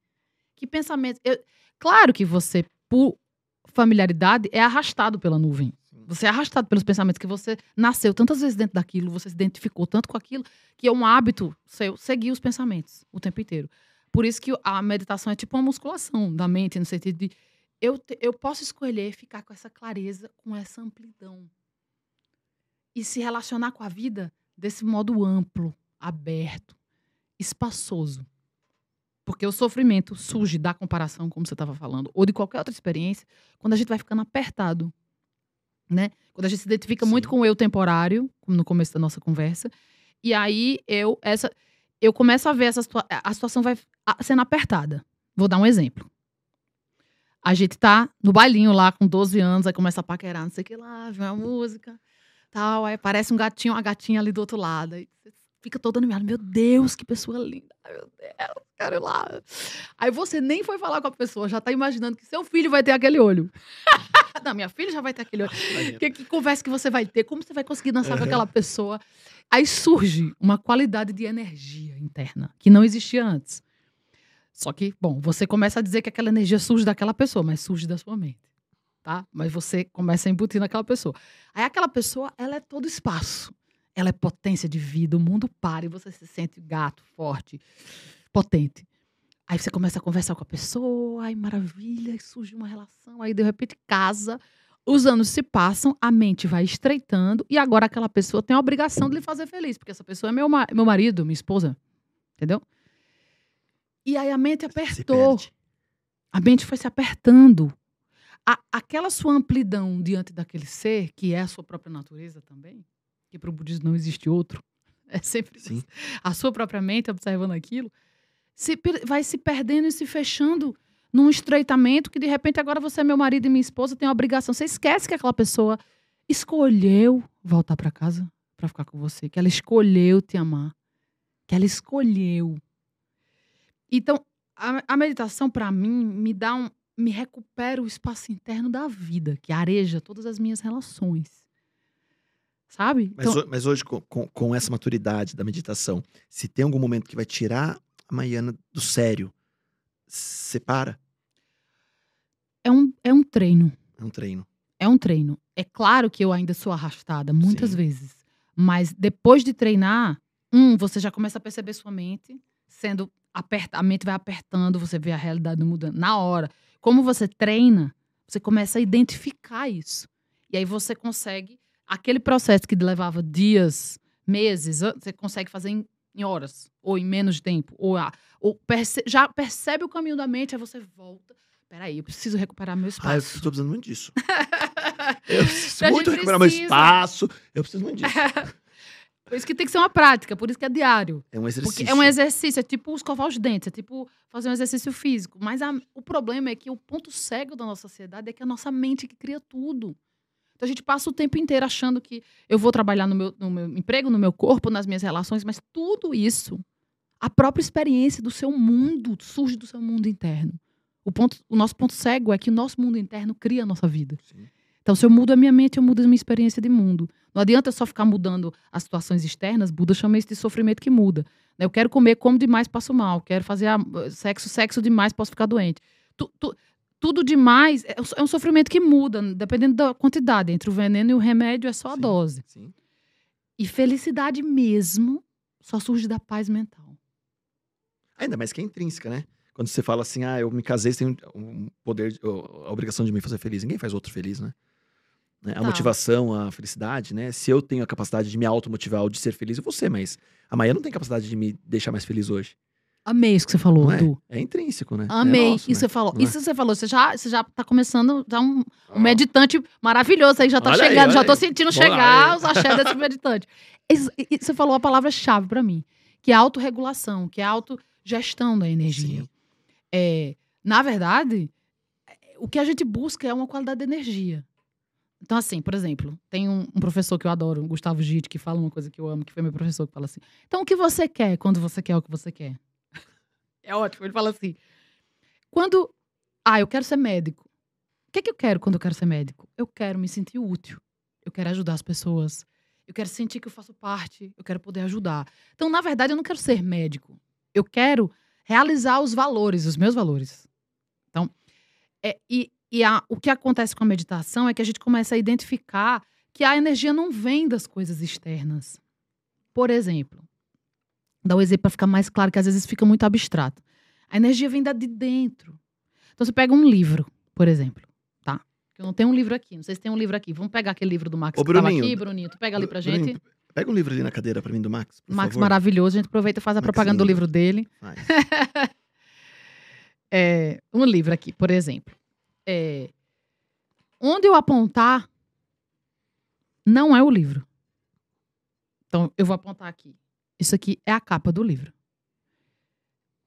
Que pensamentos. eu- claro que você, por familiaridade, é arrastado pela nuvem. Você é arrastado pelos pensamentos que você nasceu tantas vezes dentro daquilo, você se identificou tanto com aquilo, que é um hábito seu seguir os pensamentos o tempo inteiro. Por isso que a meditação é tipo uma musculação da mente, no sentido de eu, te- eu posso escolher ficar com essa clareza, com essa amplidão. E se relacionar com a vida desse modo amplo, aberto, espaçoso. Porque o sofrimento surge da comparação, como você estava falando, ou de qualquer outra experiência, quando a gente vai ficando apertado. Né? Quando a gente se identifica muito Sim. com o eu temporário, como no começo da nossa conversa, e aí eu essa eu começo a ver essa situa a situação vai sendo apertada. Vou dar um exemplo. A gente tá no bailinho lá com 12 anos, aí começa a paquerar, não sei o que lá, vem uma música, tal, aí aparece um gatinho, uma gatinha ali do outro lado. Aí fica todo animado, meu Deus, que pessoa linda. Ai, meu Deus, quero ir lá. Aí você nem foi falar com a pessoa, já tá imaginando que seu filho vai ter aquele olho. não, minha filha já vai ter aquele olho. Que, que conversa que você vai ter? Como você vai conseguir dançar com aquela pessoa? Aí surge uma qualidade de energia interna que não existia antes. Só que, bom, você começa a dizer que aquela energia surge daquela pessoa, mas surge da sua mente, tá? Mas você começa a embutir naquela pessoa. Aí aquela pessoa, ela é todo espaço. Ela é potência de vida, o mundo para e você se sente gato, forte, potente. Aí você começa a conversar com a pessoa, ai maravilha, surge uma relação, aí de repente casa, os anos se passam, a mente vai estreitando e agora aquela pessoa tem a obrigação de lhe fazer feliz, porque essa pessoa é meu, meu marido, minha esposa, entendeu? E aí a mente apertou, a mente foi se apertando. A- aquela sua amplidão diante daquele ser, que é a sua própria natureza também, que para o budismo não existe outro, é sempre Sim. a sua própria mente observando aquilo, se vai se perdendo e se fechando num estreitamento que de repente agora você é meu marido e minha esposa, tem a obrigação. Você esquece que aquela pessoa escolheu voltar para casa para ficar com você, que ela escolheu te amar, que ela escolheu. Então, a, a meditação para mim me dá um me recupera o espaço interno da vida, que areja todas as minhas relações. Sabe? Mas, ho- mas hoje, com, com, com essa maturidade da meditação, se tem algum momento que vai tirar a Maiana do sério, separa. é um, é um treino. É um treino. É um treino. É claro que eu ainda sou arrastada, muitas Sim. vezes. Mas depois de treinar, um, você já começa a perceber sua mente sendo aperta, a mente vai apertando, você vê a realidade mudando na hora. Como você treina, você começa a identificar isso. E aí você consegue aquele processo que levava dias, meses, você consegue fazer em, em horas ou em menos tempo, ou, ou perce- já percebe o caminho da mente, aí você volta. Peraí, eu preciso recuperar meu Ah, eu espaço. estou precisando muito disso. Eu preciso muito recuperar meu espaço. Eu preciso muito disso. Por isso que tem que ser uma prática, por isso que é diário. É um exercício. Porque é um exercício, é tipo escovar os dentes, é tipo fazer um exercício físico. Mas a- o problema é que o ponto cego da nossa sociedade é que é a nossa mente que cria tudo. Então a gente passa o tempo inteiro achando que eu vou trabalhar no meu, no meu emprego, no meu corpo, nas minhas relações, mas tudo isso, a própria experiência do seu mundo surge do seu mundo interno. O, ponto, o nosso ponto cego é que o nosso mundo interno cria a nossa vida. Sim. Então, se eu mudo a minha mente, eu mudo a minha experiência de mundo. Não adianta eu só ficar mudando as situações externas. Buda chama isso de sofrimento que muda. Eu quero comer, como demais, passo mal. Quero fazer sexo, sexo demais, posso ficar doente. Tu- tu- tudo demais é um- é um sofrimento que muda, dependendo da quantidade. Entre o veneno e o remédio é só a Sim. dose. Sim. E felicidade mesmo só surge da paz mental. Ainda mais que é intrínseca, né? Quando você fala assim, ah, eu me casei, tem um poder, a obrigação de me fazer feliz. Ninguém faz outro feliz, né? Né? A Tá. motivação, a felicidade, né? Se eu tenho a capacidade de me automotivar ou de ser feliz, eu vou ser, mas a Maia não tem capacidade de me deixar mais feliz hoje. Amei isso que você falou, é? Du. É intrínseco, né? Amei é nosso, isso né? você falou. Não é? Isso que você falou. Você já, você já tá começando já um, um meditante maravilhoso aí, já tá Olha aí, chegando, olha já tô aí. sentindo Bora chegar aí. os axé desse meditante. Isso- e você falou a palavra-chave pra mim, que é autorregulação, que é autogestão da energia. Sim. É, na verdade, é, o que a gente busca é uma qualidade de energia. Então, assim, por exemplo, tem um, um professor que eu adoro, o Gustavo Gitt, que fala uma coisa que eu amo, que foi meu professor, que fala assim: então, o que você quer quando você quer o que você quer? É ótimo. Ele fala assim: quando. Ah, eu quero ser médico. O que é que eu quero quando eu quero ser médico? Eu quero me sentir útil. Eu quero ajudar as pessoas. Eu quero sentir que eu faço parte. Eu quero poder ajudar. Então, na verdade, eu não quero ser médico. Eu quero realizar os valores, os meus valores. Então, é, e, e a- o que acontece com a meditação é que a gente começa a identificar que a energia não vem das coisas externas. Por exemplo, dar um exemplo para ficar mais claro, que às vezes fica muito abstrato. A energia vem da de dentro. Então você pega um livro, por exemplo, tá? Eu não tenho um livro aqui, não sei se tem um livro aqui. Vamos pegar aquele livro do Max Ô, que tava aqui, Bruninho. Tu pega ali pra gente. Bruninho, Pega um livro ali na cadeira pra mim do Max. Por Max favor. maravilhoso, a gente aproveita e faz a Max propaganda do livro dele. É, um livro aqui, por exemplo. É, onde eu apontar, não é o livro. Então, eu vou apontar aqui. Isso aqui é a capa do livro.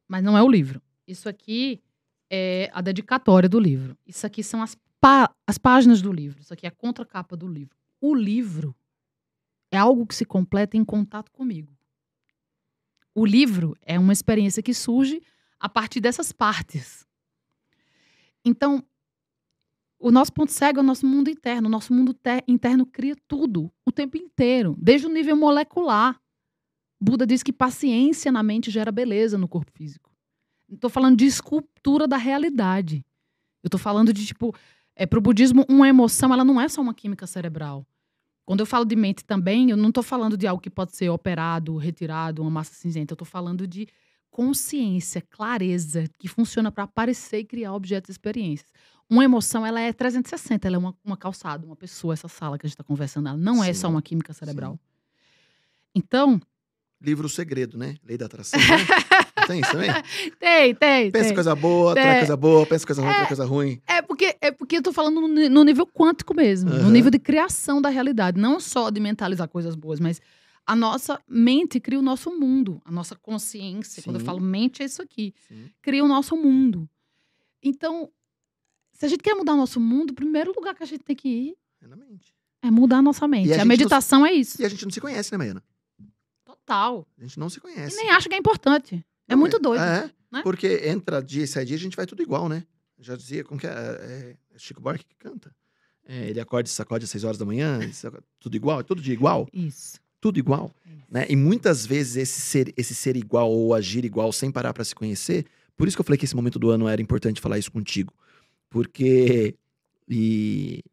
Mas não é o livro. Isso aqui é a dedicatória do livro. Isso aqui são as, pá- as páginas do livro. Isso aqui é a contracapa do livro. O livro é algo que se completa em contato comigo. O livro é uma experiência que surge a partir dessas partes. Então, o nosso ponto cego é o nosso mundo interno. O nosso mundo te- interno cria tudo, o tempo inteiro, desde o nível molecular. Buda diz que paciência na mente gera beleza no corpo físico. Estou falando de escultura da realidade. Eu estou falando de, tipo, é, para o budismo, uma emoção, ela não é só uma química cerebral. Quando eu falo de mente também, eu não estou falando de algo que pode ser operado, retirado, uma massa cinzenta. Eu estou falando de consciência, clareza, que funciona para aparecer e criar objetos e experiências. Uma emoção, ela é 360, ela é uma, uma calçada, uma pessoa, essa sala que a gente está conversando. Ela não é Sim. só uma química cerebral. Então, Livro Segredo, né? Lei da atração. Né? Tem isso também? tem, tem, Pensa tem. coisa boa, atrai É. coisa boa, pensa coisa ruim, atrai coisa ruim. É porque, é porque eu tô falando no, no nível quântico mesmo, no Aham. nível de criação da realidade, não só de mentalizar coisas boas, mas a nossa mente cria o nosso mundo, a nossa consciência. Quando eu Sim. falo mente, é isso aqui. Sim. Cria o nosso mundo. Então, se a gente quer mudar o nosso mundo, o primeiro lugar que a gente tem que ir É na mente. é mudar a nossa mente. E a a gente não- meditação é isso. E a gente não se conhece, né, Maiana? Total. A gente não se E conhece. nem acha que é importante. É Não, muito doido. É, né? porque entra dia e sai dia, a gente vai tudo igual, né? Já dizia, como que é? É, é Chico Buarque que canta. É, ele acorda e sacode às 6 horas da manhã, tudo igual, é todo dia igual, Isso. tudo igual. Né? E muitas vezes esse ser, esse ser igual ou agir igual sem parar pra se conhecer, por isso que eu falei que esse momento do ano era importante falar isso contigo. Porque e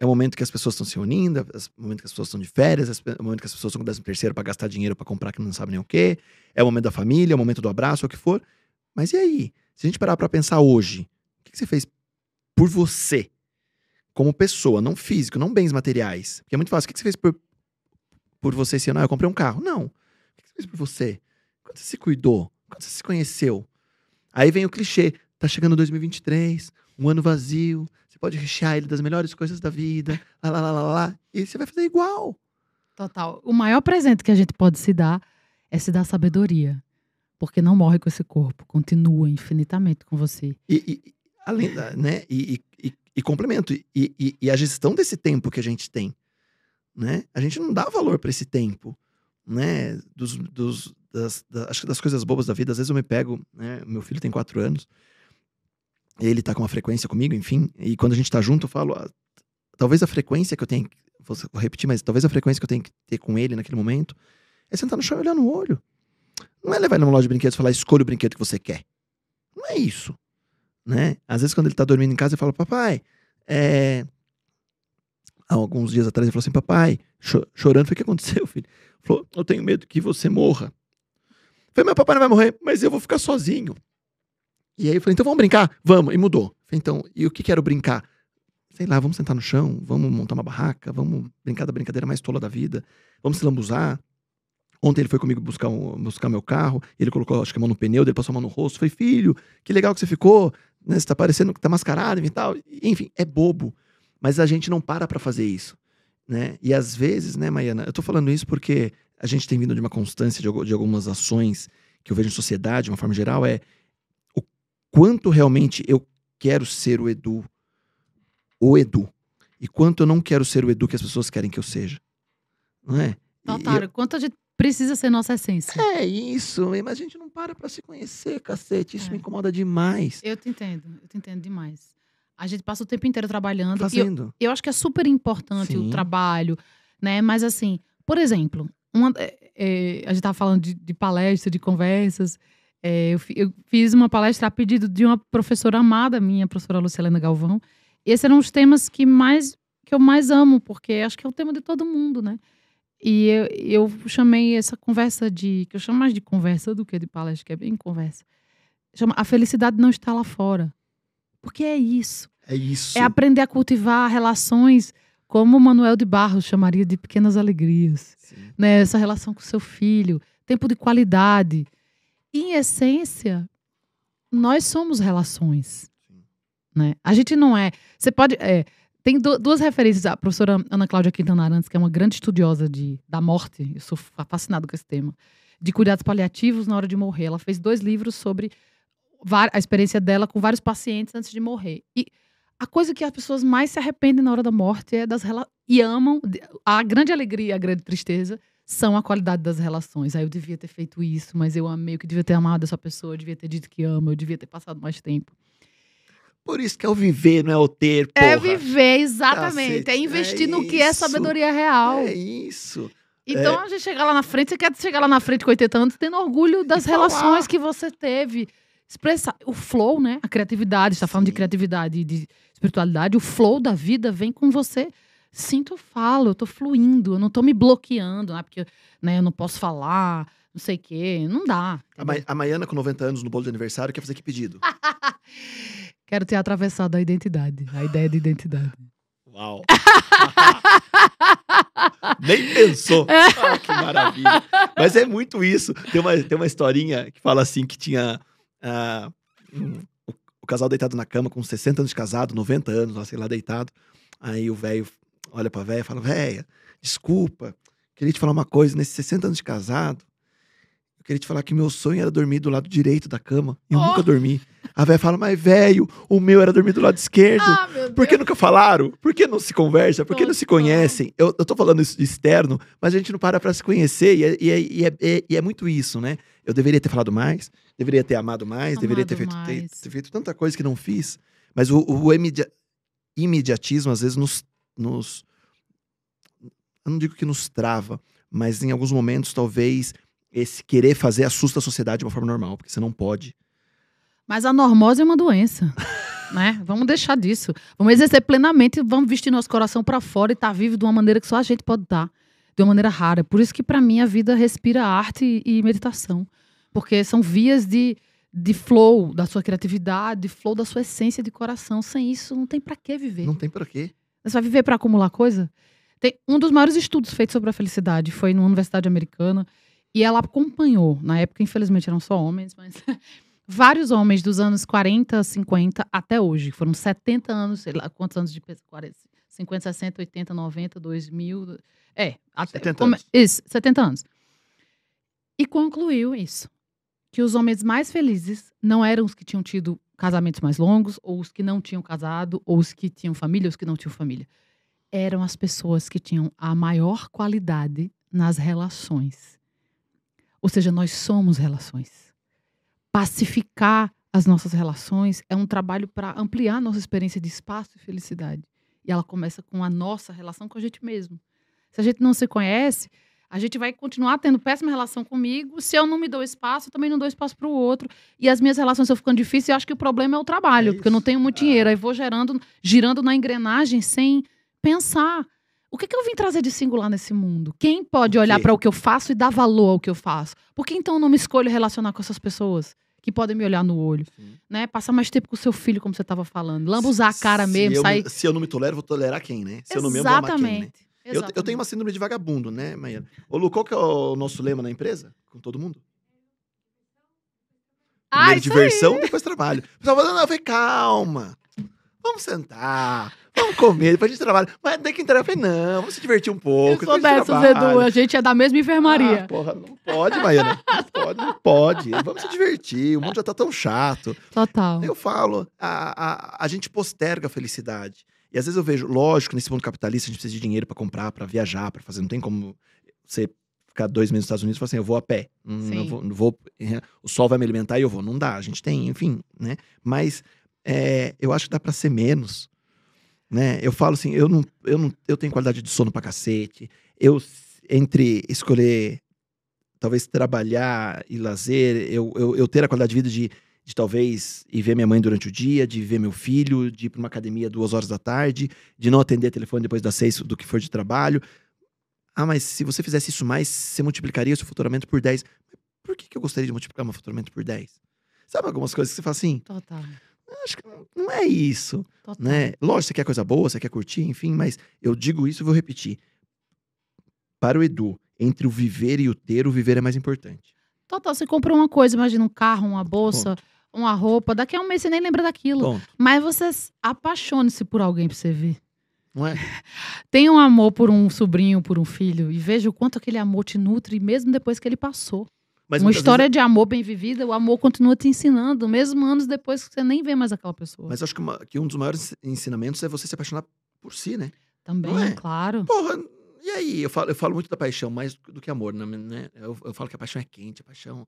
é o momento que as pessoas estão se unindo, é o momento que as pessoas estão de férias, é o momento que as pessoas estão com 13 terceiro para gastar dinheiro para comprar que não sabe nem o quê, é o momento da família, é o momento do abraço, é o que for. Mas e aí? Se a gente parar pra pensar hoje, o que você fez por você? Como pessoa, não físico, não bens materiais. Porque é muito fácil. O que que você fez por, por você esse ano? Ah, eu comprei um carro. Não. O que que você fez por você? Quando você se cuidou? Quando você se conheceu? Aí vem o clichê. Tá chegando 2023, um ano vazio. Você pode rechear ele das melhores coisas da vida. Lá, lá, lá, lá, lá. E você vai fazer igual. Total. O maior presente que a gente pode se dar é se dar sabedoria. Porque não morre com esse corpo, continua infinitamente com você. E, e- além da, né? E, e- e- complemento. E, e- a gestão desse tempo que a gente tem, né? A gente não dá valor para esse tempo, né? Dos, dos- das, da- acho que das coisas bobas da vida. Às vezes eu me pego, né? Meu filho tem quatro anos. Ele tá com uma frequência comigo, enfim. E quando a gente tá junto, eu falo, ah, talvez a frequência que eu tenho, vou, repetir, mas talvez a frequência que eu tenho que ter com ele naquele momento é sentar no chão e olhar no olho. Não é levar ele numa loja de brinquedos e falar, escolha o brinquedo que você quer. Não é isso né? Às vezes, quando ele tá dormindo em casa, eu falo, papai, é... Há alguns dias atrás, ele falou assim, papai, cho- chorando, falei, o que aconteceu, filho? Ele falou, eu tenho medo que você morra. Eu falei, meu papai não vai morrer, mas eu vou ficar sozinho. E aí eu falei, então vamos brincar? Vamos. E mudou. Então, e o que que era o brincar? Sei lá, vamos sentar no chão, vamos montar uma barraca, vamos brincar da brincadeira mais tola da vida, vamos se lambuzar. Ontem ele foi comigo buscar, um- buscar meu carro, ele colocou, acho que a mão no pneu, ele passou a mão no rosto. Falei, filho, que legal que você ficou, né? Você tá parecendo que tá mascarado e tal. Enfim, é bobo. Mas a gente não para pra fazer isso, né? E às vezes, né, Maiana, eu tô falando isso porque a gente tem vindo de uma constância de, de algumas ações que eu vejo em sociedade, de uma forma geral, é quanto realmente eu quero ser o Edu, o Edu, e quanto eu não quero ser o Edu que as pessoas querem que eu seja. Não é? E- Total. e Quanto a gente precisa ser nossa essência. é isso, mas a gente não para pra se conhecer, cacete. Isso É. me incomoda demais. Eu te entendo, eu te entendo demais. A gente passa o tempo inteiro trabalhando. E eu, Fazendo. eu acho que é super importante Sim. o trabalho, né? Mas assim, por exemplo, uma- é, é, a gente tava falando de, de palestra, de conversas. É, eu, eu fiz uma palestra a pedido de uma professora amada minha, a professora Lucilena Galvão. Esses eram os temas que mais que eu mais amo, porque acho que é o tema de todo mundo, né? E eu, eu chamei essa conversa de. que eu chamo mais de conversa do que de palestra, que é bem conversa. Chama A Felicidade Não Está Lá Fora. Porque é isso. É isso. É aprender a cultivar relações como o Manuel de Barros chamaria de pequenas alegrias. Sim. Né? Essa relação com seu filho, tempo de qualidade. Em essência, nós somos relações. Né? A gente não é. Você pode. é, tem du- duas referências. A professora Ana Cláudia Quintana Arantes, que é uma grande estudiosa de, da morte, eu sou fa- fascinado com esse tema, de cuidados paliativos na hora de morrer. Ela fez dois livros sobre a experiência dela com vários pacientes antes de morrer. E a coisa que as pessoas mais se arrependem na hora da morte é das. E amam. A grande alegria a grande tristeza são a qualidade das relações. Aí eu devia ter feito isso, mas eu amei, eu que devia ter amado essa pessoa, eu devia ter dito que amo, eu devia ter passado mais tempo. Por isso que é o viver, não é o ter, porra. É viver, exatamente. Cacete, é investir é no que é sabedoria real. É isso. Então a gente chega lá na frente, você quer chegar lá na frente com 80 anos tendo orgulho das E falar. relações que você teve. Expressar o flow, né? A criatividade, está falando de criatividade e de espiritualidade, o flow da vida vem com você. Sinto, falo, eu tô fluindo, eu não tô me bloqueando, né? Porque né, eu não posso falar, não sei o quê. Não dá. A, Ma a Maiana, com 90 anos no bolo de aniversário, quer fazer que pedido? Quero ter atravessado a identidade, a ideia de identidade. Uau! Nem pensou. Ah, que maravilha. Mas é muito isso. Tem uma, tem uma historinha que fala assim que tinha ah, um- o, o casal deitado na cama com 60 anos de casado, 90 anos, lá, sei lá, deitado. Aí o velho olha pra véia e fala, véia, desculpa, queria te falar uma coisa, nesses 60 anos de casado, eu queria te falar que meu sonho era dormir do lado direito da cama. E eu Oh. nunca dormi. A véia fala, mas velho, o meu era dormir do lado esquerdo. Ah, Por que nunca falaram? Por que não se conversa? Por que não se conhecem? Eu, eu tô falando isso de externo, mas a gente não para pra se conhecer. E é, e é- e é- é- e é muito isso, né? Eu deveria ter falado mais, deveria ter amado mais, deveria ter feito, Amado ter, ter feito tanta coisa que não fiz. Mas o, o imedia- imediatismo, às vezes, nos, nos. Eu não digo que nos trava, mas em alguns momentos, talvez, esse querer fazer assusta a sociedade de uma forma normal, porque você não pode. Mas a normose é uma doença, né? Vamos deixar disso. Vamos exercer plenamente, vamos vestir nosso coração pra fora e estar vivo de uma maneira que só a gente pode estar, de uma maneira rara. Por isso que pra mim a vida respira arte e meditação, porque são vias de, de flow da sua criatividade, de flow da sua essência de coração. Sem isso não tem pra que viver. Não tem pra quê. Você vai viver pra acumular coisa? Tem um dos maiores estudos feitos sobre a felicidade foi numa universidade americana e ela acompanhou, na época infelizmente eram só homens, mas vários homens dos anos 40, 50 até hoje. Foram 70 anos, sei lá, quantos anos de pesquisa? 40, 50, 60, 80, 90, 2000. É, até. 70 come- anos. Isso, 70 anos. E concluiu isso. Que os homens mais felizes não eram os que tinham tido casamentos mais longos, ou os que não tinham casado, ou os que tinham família, ou os que não tinham família. Eram as pessoas que tinham a maior qualidade nas relações. Ou seja, nós somos relações. Pacificar as nossas relações é um trabalho para ampliar nossa experiência de espaço e felicidade. E ela começa com a nossa relação com a gente mesmo. Se a gente não se conhece, a gente vai continuar tendo péssima relação comigo. Se eu não me dou espaço, eu também não dou espaço para o outro. E as minhas relações estão ficando difíceis, eu acho que o problema é o trabalho, É porque eu não tenho muito dinheiro. Aí vou gerando, girando na engrenagem sem pensar. O que, que eu vim trazer de singular nesse mundo? Quem pode olhar para o que eu faço e dar valor ao que eu faço? Por que então eu não me escolho relacionar com essas pessoas que podem me olhar no olho? Né? Passar mais tempo com o seu filho, como você estava falando. Lambuzar a cara Se mesmo, eu sair. se eu não me tolero, vou tolerar quem, né? Se eu não me amo, quem, né? Eu, eu tenho uma síndrome de vagabundo, né, Maiana? Ô, Lu, qual que é o nosso lema na empresa? Com todo mundo? Ah, Primeiro isso diversão, depois trabalho. O pessoal fala, não, eu falei, calma. Vamos sentar, vamos comer, depois a gente trabalha. Mas daí que entrega, eu falei, não, vamos se divertir um pouco. Eu sou dessas. Edu. A gente é da mesma enfermaria. Ah, porra, não pode, Maiana. Não pode, não pode. Vamos se divertir, o mundo já tá tão chato. Total. Eu falo, a, a, a gente posterga a felicidade. E às vezes eu vejo, lógico, nesse mundo capitalista a gente precisa de dinheiro pra comprar, pra viajar, pra fazer. Não tem como você ficar dois meses nos Estados Unidos e falar assim, eu vou a pé. Eu vou, não vou, eh, o sol vai me alimentar e eu vou. Não dá, a gente tem, enfim, né? Mas é, eu acho que dá pra ser menos. Né? Eu falo assim, eu não, eu não, eu tenho qualidade de sono pra cacete. Eu, entre escolher, talvez trabalhar e lazer, eu, eu, eu ter a qualidade de vida de de talvez ir ver minha mãe durante o dia, de ver meu filho, de ir para uma academia duas horas da tarde, de não atender telefone depois das seis do que for de trabalho. Ah, mas se você fizesse isso mais, você multiplicaria o seu faturamento por 10. Por que, que eu gostaria de multiplicar meu faturamento por 10? Sabe algumas coisas que você fala assim? Total. Acho que não, é isso, Total. né? Lógico, você quer coisa boa, você quer curtir, enfim, mas eu digo isso e vou repetir. Para o Edu, entre o viver e o ter, o viver é mais importante. Total, você comprou uma coisa, imagina um carro, uma bolsa, uma roupa, daqui a um mês você nem lembra daquilo. Mas você apaixone-se por alguém pra você ver. Não é? Tenha um amor por um sobrinho, por um filho, e veja o quanto aquele amor te nutre, mesmo depois que ele passou. Mas uma história de amor bem vivida, o amor continua te ensinando, mesmo anos depois que você nem vê mais aquela pessoa. Mas acho que, uma- que um dos maiores ensinamentos é você se apaixonar por si, né? Também, é? claro. Porra, e aí? Eu falo, eu falo muito da paixão, mais do que amor, né? né? Eu, eu falo que a paixão é quente, a paixão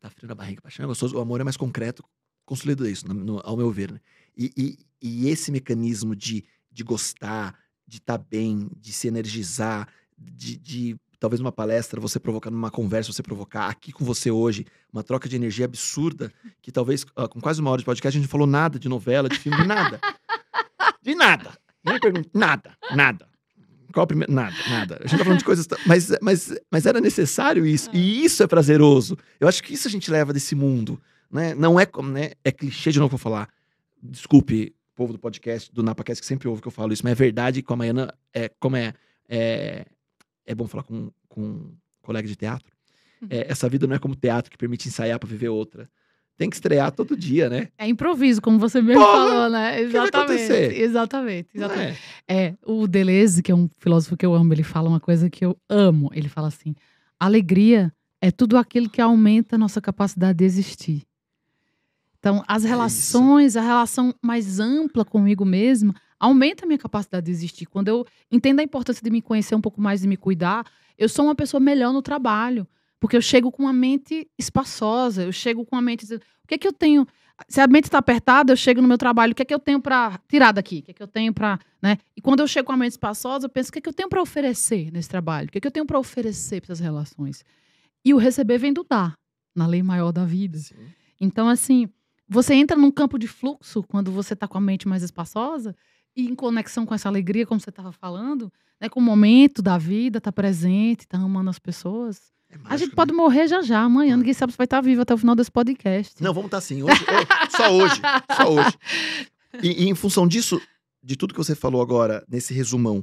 tá frio na barriga, paixão gostoso. O amor é mais concreto, consolida isso, no- no- ao meu ver, né? E, e- e esse mecanismo de, de gostar, de estar bem, de se energizar, de, de talvez numa palestra você provocar, numa conversa você provocar, aqui com você hoje, uma troca de energia absurda, que talvez com quase uma hora de podcast a gente falou nada de novela, de filme, de nada. De nada. Nem pergunto, nada, nada. Qual a primeira? Nada, nada. A gente tá falando de coisas. Mas, mas, mas era necessário isso. E isso é prazeroso. Eu acho que isso a gente leva desse mundo. Né? Não é como, né? É clichê de novo pra falar. Desculpe, povo do podcast, do NapaCast, que sempre ouve que eu falo isso, mas é verdade com a Maiana, é, como é, é. É bom falar com, com um colega de teatro. É, essa vida não é como teatro que permite ensaiar pra viver outra. Tem que estrear todo dia, né? É improviso, como você mesmo Porra, falou, né? Exatamente. Exatamente. Exatamente. é? É, o Deleuze, que é um filósofo que eu amo, ele fala uma coisa que eu amo. Ele fala assim: alegria é tudo aquilo que aumenta a nossa capacidade de existir. Então, as É relações, a relação mais ampla comigo mesma, aumenta a minha capacidade de existir. Quando eu entendo a importância de me conhecer um pouco mais e me cuidar, eu sou uma pessoa melhor no trabalho. Porque eu chego com uma mente espaçosa, eu chego com a mente dizendo, o que é que eu tenho? Se a mente está apertada, eu chego no meu trabalho, o que é que eu tenho para tirar daqui? O que é que eu tenho para, né? E quando eu chego com a mente espaçosa, eu penso, o que é que eu tenho para oferecer nesse trabalho? O que é que eu tenho para oferecer para essas relações? E o receber vem do dar, na lei maior da vida. Sim. Então, assim, você entra num campo de fluxo quando você está com a mente mais espaçosa e em conexão com essa alegria, como você estava falando, né, com o momento da vida, tá presente, tá amando as pessoas. É a gente né? pode morrer já já, amanhã. Ninguém sabe se vai estar vivo até o final desse podcast. Não, vamos estar assim. Hoje, hoje- só hoje. Só hoje. E, e em função disso, de tudo que você falou agora, nesse resumão,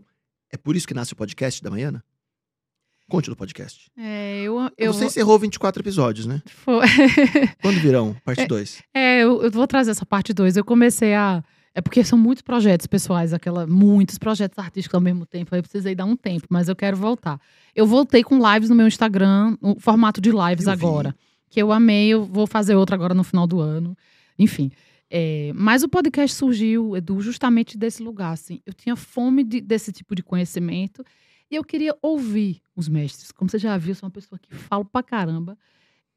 é por isso que nasce o podcast da Maiana? Conte do podcast. É, eu, eu você encerrou 24 episódios, né? foi- Quando virão? Parte 2. É, eu, eu vou trazer essa parte 2. Eu comecei a. É porque são muitos projetos pessoais, aquela, muitos projetos artísticos ao mesmo tempo. Aí eu precisei dar um tempo, mas eu quero voltar. Eu voltei com lives no meu Instagram, no formato de lives Eu vi. agora. Que eu amei, eu vou fazer outra agora no final do ano. Enfim. é, mas o podcast surgiu, Edu, justamente desse lugar. Assim. Eu tinha fome de- desse tipo de conhecimento e eu queria ouvir os mestres. Como você já viu, eu sou uma pessoa que falo pra caramba.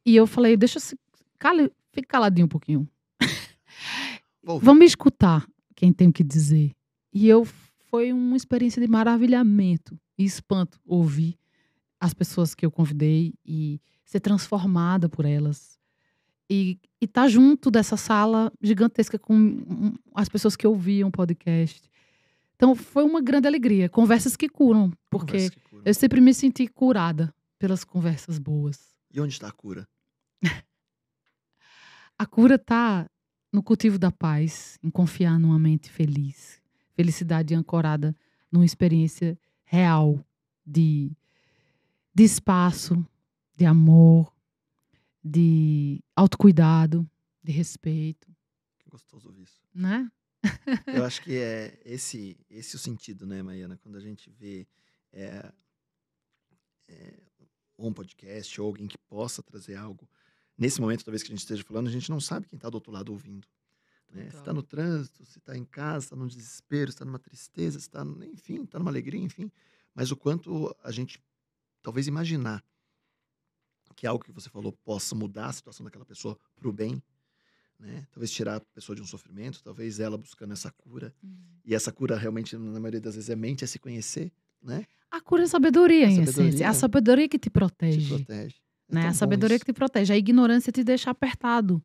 E eu falei, deixa eu se. Cala, fica caladinho um pouquinho. Vamos escutar quem tem o que dizer. E eu foi uma experiência de maravilhamento e espanto ouvir as pessoas que eu convidei e ser transformada por elas. E estar tá junto dessa sala gigantesca com as pessoas que ouviam o podcast. Então foi uma grande alegria. Conversas que curam, porque que cura. eu sempre me senti curada pelas conversas boas. E onde está a cura? A cura está no cultivo da paz, em confiar numa mente feliz. Felicidade ancorada numa experiência real de, de espaço, de amor, de autocuidado, de respeito, Que gostoso ouvir isso. né? Eu acho que é esse, esse o sentido, né, Maiana? Quando a gente vê é, é, um podcast ou alguém que possa trazer algo. Nesse momento, talvez que a gente esteja falando, a gente não sabe quem está do outro lado ouvindo. Né? Se está no trânsito, se está em casa, está no desespero, se está numa tristeza, se está, enfim, está numa alegria, enfim. Mas o quanto a gente talvez imaginar que algo que você falou possa mudar a situação daquela pessoa para o bem, né? Talvez tirar a pessoa de um sofrimento, talvez ela buscando essa cura. E essa cura realmente, na maioria das vezes, é mente, é se conhecer, né? A cura é sabedoria, A em sabedoria. essência. É a sabedoria que te Te protege. É né? tão A sabedoria isso. que te protege. A ignorância te deixa apertado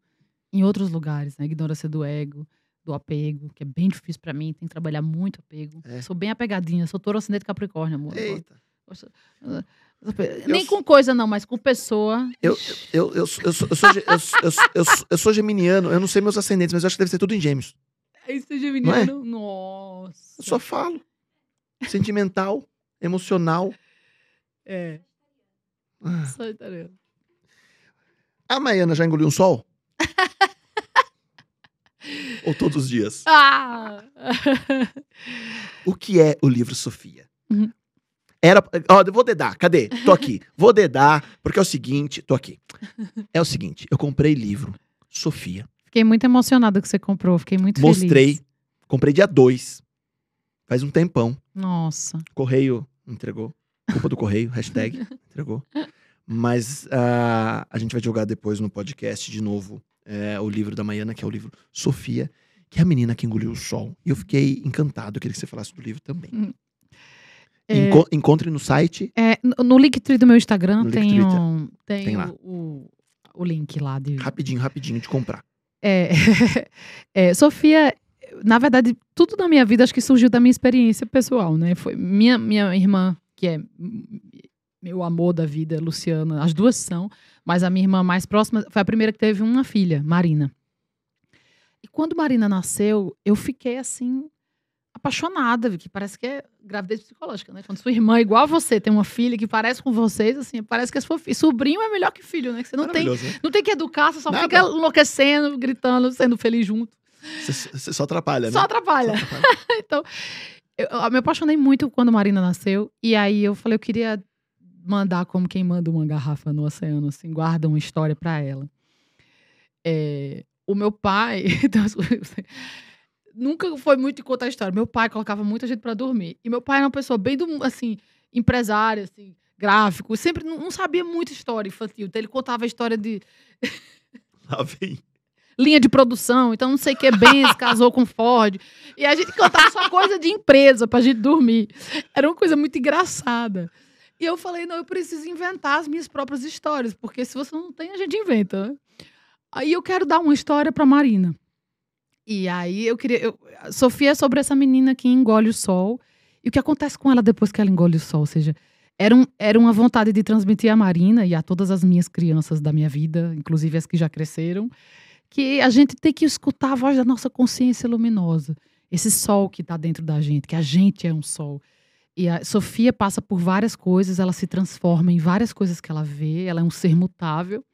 em outros lugares. Né? A ignorância do ego, do apego, que é bem difícil pra mim. Tem que trabalhar muito apego. É. Sou bem apegadinha. Sou touro ascendente Capricórnio, amor. Eita. Nem com coisa, não, mas com pessoa. Eu, eu, eu, sou- eu, sou, eu, sou, eu, sou- eu, sou- eu, sou- eu sou geminiano, eu não sei meus ascendentes, mas eu acho que deve ser tudo em gêmeos. Esse geminiano, nossa. Eu só falo. Sentimental, emocional. É, Sagitariano. A Maiana já engoliu um sol? Ou todos os dias? Ah! O que é o livro Sofia? Uhum. Era. Ó, vou dedar, cadê? Tô aqui. Vou dedar, porque é o seguinte. Tô aqui. É o seguinte, eu comprei livro Sofia. Fiquei muito emocionada que você comprou, fiquei muito Mostrei. feliz. Comprei dia 2. Faz um tempão. Nossa. Correio entregou. Culpa do correio, hashtag entregou. Mas ah, a gente vai jogar depois no podcast de novo é, o livro da Maiana, que é o livro Sofia, que é a menina que engoliu o sol. E eu fiquei encantado, eu queria que você falasse do livro também. É, Enco- encontre no site. é, no- Linktree do meu Instagram tem, um, tem, tem lá. O, o, link lá de, Rapidinho, rapidinho de comprar. É, é, Sofia, na verdade, tudo na minha vida acho que surgiu da minha experiência pessoal, né? Foi minha, minha irmã, que é meu amor da vida, Luciana, as duas são, mas a minha irmã mais próxima foi a primeira que teve uma filha, Marina. E quando Marina nasceu, eu fiquei assim apaixonada, que parece que é gravidez psicológica, né? Quando sua irmã, igual a você, tem uma filha que parece com vocês, assim, parece que é sua filha. Sobrinho é melhor que filho, né? Que você não tem né? não tem que educar, você só Nada. fica enlouquecendo, gritando, sendo feliz junto. Você- Você só atrapalha, né? Só atrapalha. Só atrapalha. então, eu, eu me apaixonei muito quando Marina nasceu. E aí eu falei, eu queria mandar como quem manda uma garrafa no oceano, assim, guarda uma história pra ela. É, o meu pai. então, nunca foi muito de contar a história. Meu pai colocava muita gente pra dormir. E meu pai era uma pessoa bem do, assim, empresário, assim, gráfico. Sempre não, não sabia muita história infantil. Então ele contava a história de Lá vem. linha de produção, então não sei o que, Benz casou com Ford. E a gente contava só coisa de empresa pra gente dormir. Era uma coisa muito engraçada. E eu falei, não, eu preciso inventar as minhas próprias histórias, porque se você não tem, a gente inventa. Aí eu quero dar uma história pra Marina. E aí eu queria. eu- Sofia é sobre essa menina que engole o sol. E o que acontece com ela depois que ela engole o sol? Ou seja, era, um, era uma vontade de transmitir a Marina e a todas as minhas crianças da minha vida, inclusive as que já cresceram, que a gente tem que escutar a voz da nossa consciência luminosa. Esse sol que está dentro da gente, que a gente é um sol. E a Sofia passa por várias coisas, ela se transforma em várias coisas que ela vê, ela é um ser mutável,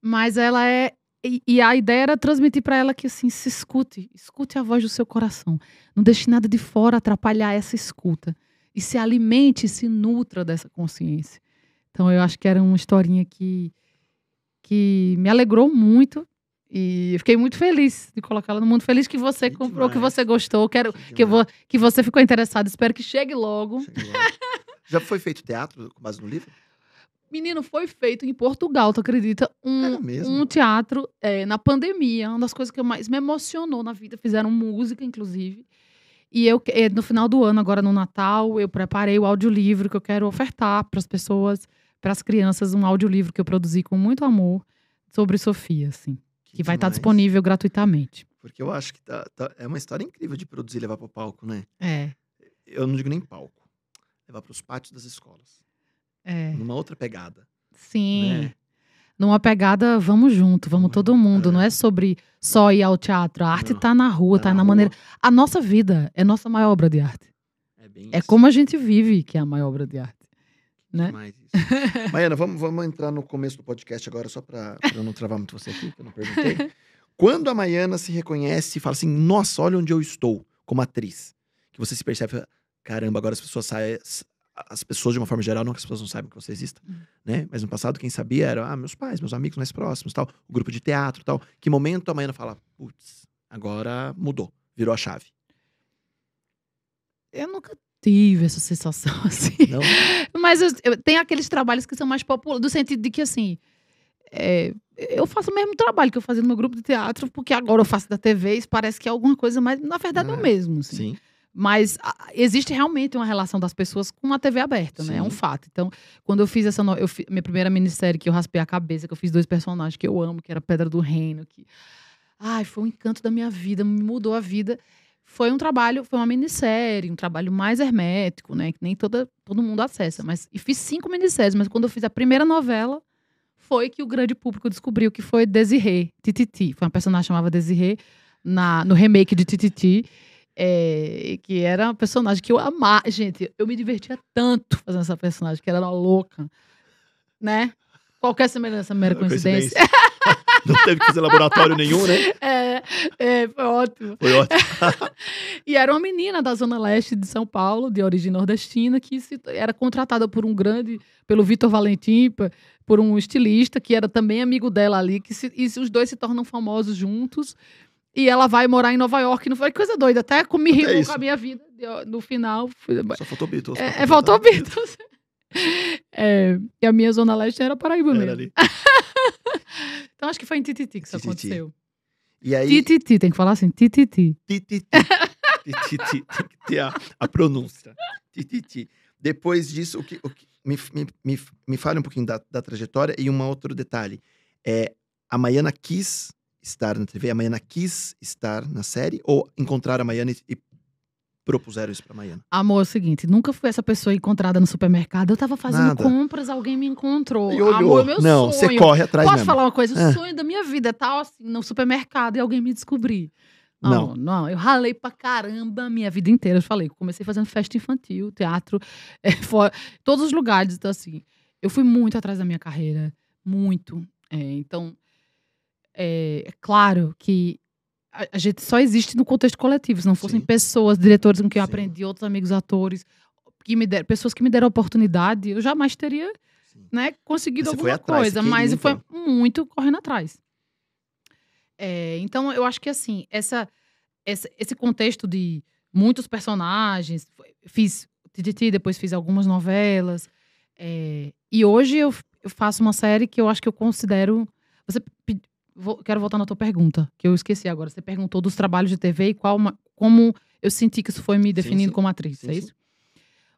mas ela é. E, e a ideia era transmitir para ela que assim, se escute, escute a voz do seu coração. Não deixe nada de fora atrapalhar essa escuta. E se alimente, se nutra dessa consciência. Então eu acho que era uma historinha que, que me alegrou muito. E eu fiquei muito feliz de colocá-la no mundo. Feliz que você Que comprou, que demais. você gostou. Quero Que que, vo, que você ficou interessado. Espero que chegue logo. Lá. Já foi feito teatro com base no livro? Menino, foi feito em Portugal, tu acredita? Um, É mesmo? um teatro é, na pandemia. Uma das coisas que mais me emocionou na vida. Fizeram música, inclusive. E eu, eh, no final do ano, agora no Natal, eu preparei o audiolivro que eu quero ofertar para as pessoas, para as crianças, um audiolivro que eu produzi com muito amor sobre Sofia, assim. Que vai estar demais. disponível gratuitamente. Porque eu acho que tá- tá- é uma história incrível de produzir e levar pro palco, né? É, Eu não digo nem palco. Levar pros pátios das escolas. é. Numa outra pegada. Sim. Né? Numa pegada, vamos junto, vamos todo mundo. é. Não é sobre só ir ao teatro. A arte Não, tá na rua, tá, na, maneira. A nossa vida é nossa maior obra de arte. É bem É isso. como a gente vive que é a maior obra de arte. Né? Demais isso. Maiana, vamos, vamos entrar no começo do podcast agora, só pra, pra eu não travar muito você aqui, que eu não perguntei. Quando a Maiana se reconhece e fala assim, nossa, olha onde eu estou como atriz. Que você se percebe, caramba, agora as pessoas saem. As pessoas, de uma forma geral, não que as pessoas não saibam que você exista, Uhum. né? Mas no passado, quem sabia era ah, meus pais, meus amigos mais próximos, tal, o grupo de teatro, tal. Que momento a Maiana fala, putz, agora mudou, virou a chave. Eu nunca tive essa sensação assim. Não? Mas eu, eu- tem aqueles trabalhos que são mais populares, do sentido de que, assim, é, eu faço o mesmo trabalho que eu fazia no meu grupo de teatro, porque agora eu faço da TV, isso parece que é alguma coisa, mas na verdade é, É, o mesmo. assim. Sim. Mas a- existe realmente uma relação das pessoas com a TV aberta, né? É um Sim. fato. Então, quando eu fiz essa. no- Eu fi- minha primeira minissérie, que eu raspei a cabeça, que eu fiz dois personagens que eu amo, que era Pedra do Reino, que. Ai, foi um encanto da minha vida, me mudou a vida. Foi um trabalho, foi uma minissérie, um trabalho mais hermético, né? Que nem toda, todo mundo acessa. Mas, e fiz cinco minisséries, mas quando eu fiz a primeira novela, foi que o grande público descobriu que foi Desirê, Tititi. Foi uma personagem que chamava Desirê. na, no remake de Tititi. É, que era uma personagem que eu amava. Gente, eu me divertia tanto fazendo essa personagem, que ela era louca. Né? Qualquer semelhança, mera coincidência. Não teve que fazer laboratório nenhum, né? É, é, foi ótimo. Foi ótimo. E era uma menina da Zona Leste de São Paulo, de origem nordestina, que se- era contratada por um grande, pelo Vitor Valentim, por um estilista, que era também amigo dela ali, que se- e os dois se tornam famosos juntos. E ela vai morar em Nova York, não foi coisa doida. Até com- me rimou com a minha vida no final. Só faltou Beatles. É, é, faltou Beatles. É, e a minha Zona Leste era Paraíba Era mesmo. ali. Então acho que foi em Tititi que isso Tititi. aconteceu. E aí, Tititi, tem que falar assim, Tititi. Tititi. Tititi. Tem que ter a, a pronúncia. Tititi. Depois disso, o que, o que- me, me, me, me fale um pouquinho da, da trajetória e um outro detalhe. É, a Maiana quis estar na TV, a Maiana quis estar na série ou encontraram a Maiana e, e propuseram isso pra Maiana? Amor, é o seguinte, nunca fui essa pessoa encontrada no supermercado. Eu tava fazendo Nada. compras, alguém me encontrou. E olhou. Amor, meu Não, sonho. você corre atrás Posso mesmo. falar uma coisa? O Ah. sonho da minha vida é estar assim, no supermercado e alguém me descobrir. Não. Não, não, eu ralei pra caramba a minha vida inteira. Eu falei, comecei fazendo festa infantil, teatro, é, todos os lugares. Então, assim, eu fui muito atrás da minha carreira, muito. É, então, é, é claro que a, a gente só existe no contexto coletivo. Se não fossem Sim. pessoas, diretores com quem eu Sim. aprendi, outros amigos atores, que me deram, pessoas que me deram oportunidade, eu jamais teria né, conseguido Você alguma atrás, coisa. Mas foi muito correndo atrás. É, então, eu acho que assim, essa, essa- esse contexto de muitos personagens, fiz Tititi, depois fiz algumas novelas. é, e hoje eu, eu faço uma série que eu acho que eu considero. Você vou- quero voltar na tua pergunta, que eu esqueci agora. Você perguntou dos trabalhos de TV e qual como eu senti que isso foi me definindo sim. como atriz, Sim, é sim. isso?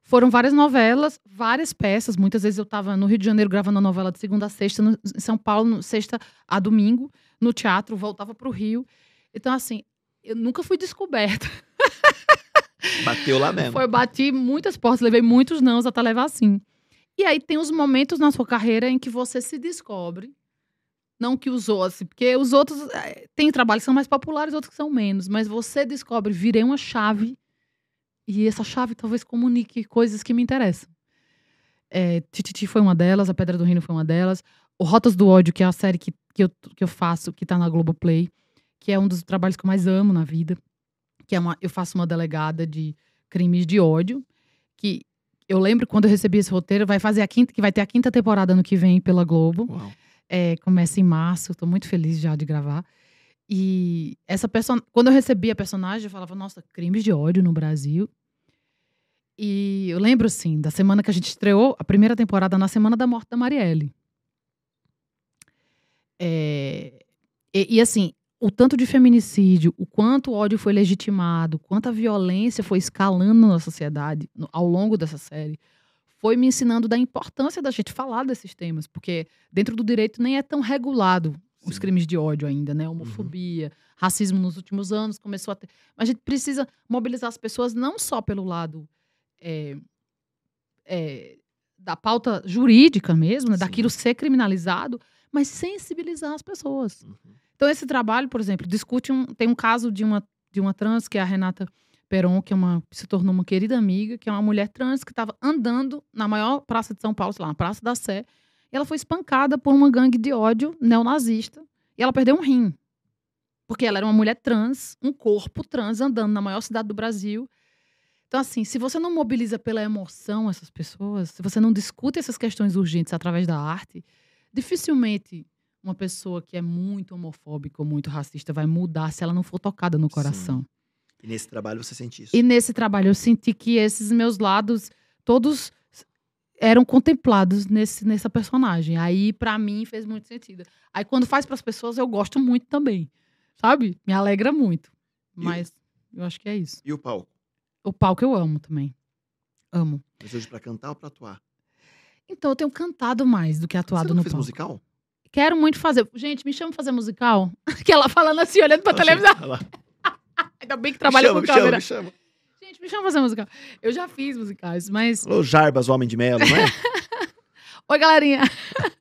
Foram várias novelas, várias peças. Muitas vezes eu estava no Rio de Janeiro gravando a novela de segunda a sexta, no, em São Paulo, no, sexta a domingo, no teatro, voltava para o Rio. Então, assim, eu nunca fui descoberta. Bateu lá mesmo. Foi, bati muitas portas, levei muitos nãos até levar assim. E aí tem os momentos na sua carreira em que você se descobre. Não que os outros, porque os outros eh, têm trabalhos que são mais populares, outros que são menos. Mas você descobre, virei uma chave. E essa chave talvez comunique coisas que me interessam. É, Tititi foi uma delas, A Pedra do Reino foi uma delas. O Rotas do Ódio, que é a série que, que, eu, que eu faço, que tá na Globoplay, que é um dos trabalhos que eu mais amo na vida. Que é uma, eu faço uma delegada de crimes de ódio. Que eu lembro quando eu recebi esse roteiro, vai fazer a quinta, que vai ter a quinta temporada no que vem pela Globo. Uau. É, começa em março, estou muito feliz já de gravar. E essa person... quando eu recebi a personagem, eu falava, nossa, crimes de ódio no Brasil. E eu lembro, assim, da semana que a gente estreou a primeira temporada, na semana da morte da Marielle. É, E, e, assim, o tanto de feminicídio, o quanto o ódio foi legitimado, o quanto a violência foi escalando na sociedade ao longo dessa série, foi me ensinando da importância da gente falar desses temas, porque dentro do direito nem é tão regulado os Sim. crimes de ódio ainda, né? Homofobia, racismo nos últimos anos começou a ter. Mas a gente precisa mobilizar as pessoas não só pelo lado é, é, da pauta jurídica mesmo, né? Daquilo ser criminalizado, mas sensibilizar as pessoas. Uhum. Então, esse trabalho, por exemplo, discute um. Tem um caso de uma, de uma trans, que é a Renata Peron, que é uma, se tornou uma querida amiga, que é uma mulher trans que estava andando na maior praça de São Paulo, sei lá, na Praça da Sé, e ela foi espancada por uma gangue de ódio neonazista, e ela perdeu um rim. Porque ela era uma mulher trans, um corpo trans, andando na maior cidade do Brasil. Então, assim, se você não mobiliza pela emoção essas pessoas, se você não discute essas questões urgentes através da arte, dificilmente uma pessoa que é muito homofóbica ou muito racista vai mudar se ela não for tocada no coração. E nesse trabalho você sente isso. E nesse trabalho eu senti que esses meus lados todos eram contemplados nesse, nessa personagem. Aí pra mim fez muito sentido. Aí quando faz pras pessoas eu gosto muito também. Sabe? Me alegra muito. E Mas eu acho que é isso. E o palco? O palco eu amo também. Amo. Mas hoje pra cantar ou pra atuar? Então eu tenho cantado mais do que atuado você não no fez palco. musical? Quero muito fazer. Gente, me chama pra fazer musical. que ela falando assim, olhando pra Achei- televisão. Ainda bem que trabalha me chama, com me câmera. chama, me chama. Gente, me chama pra fazer musical. Eu já fiz musicais, mas Alô, Jarbas, Homem de Melo, não é? Oi, galerinha.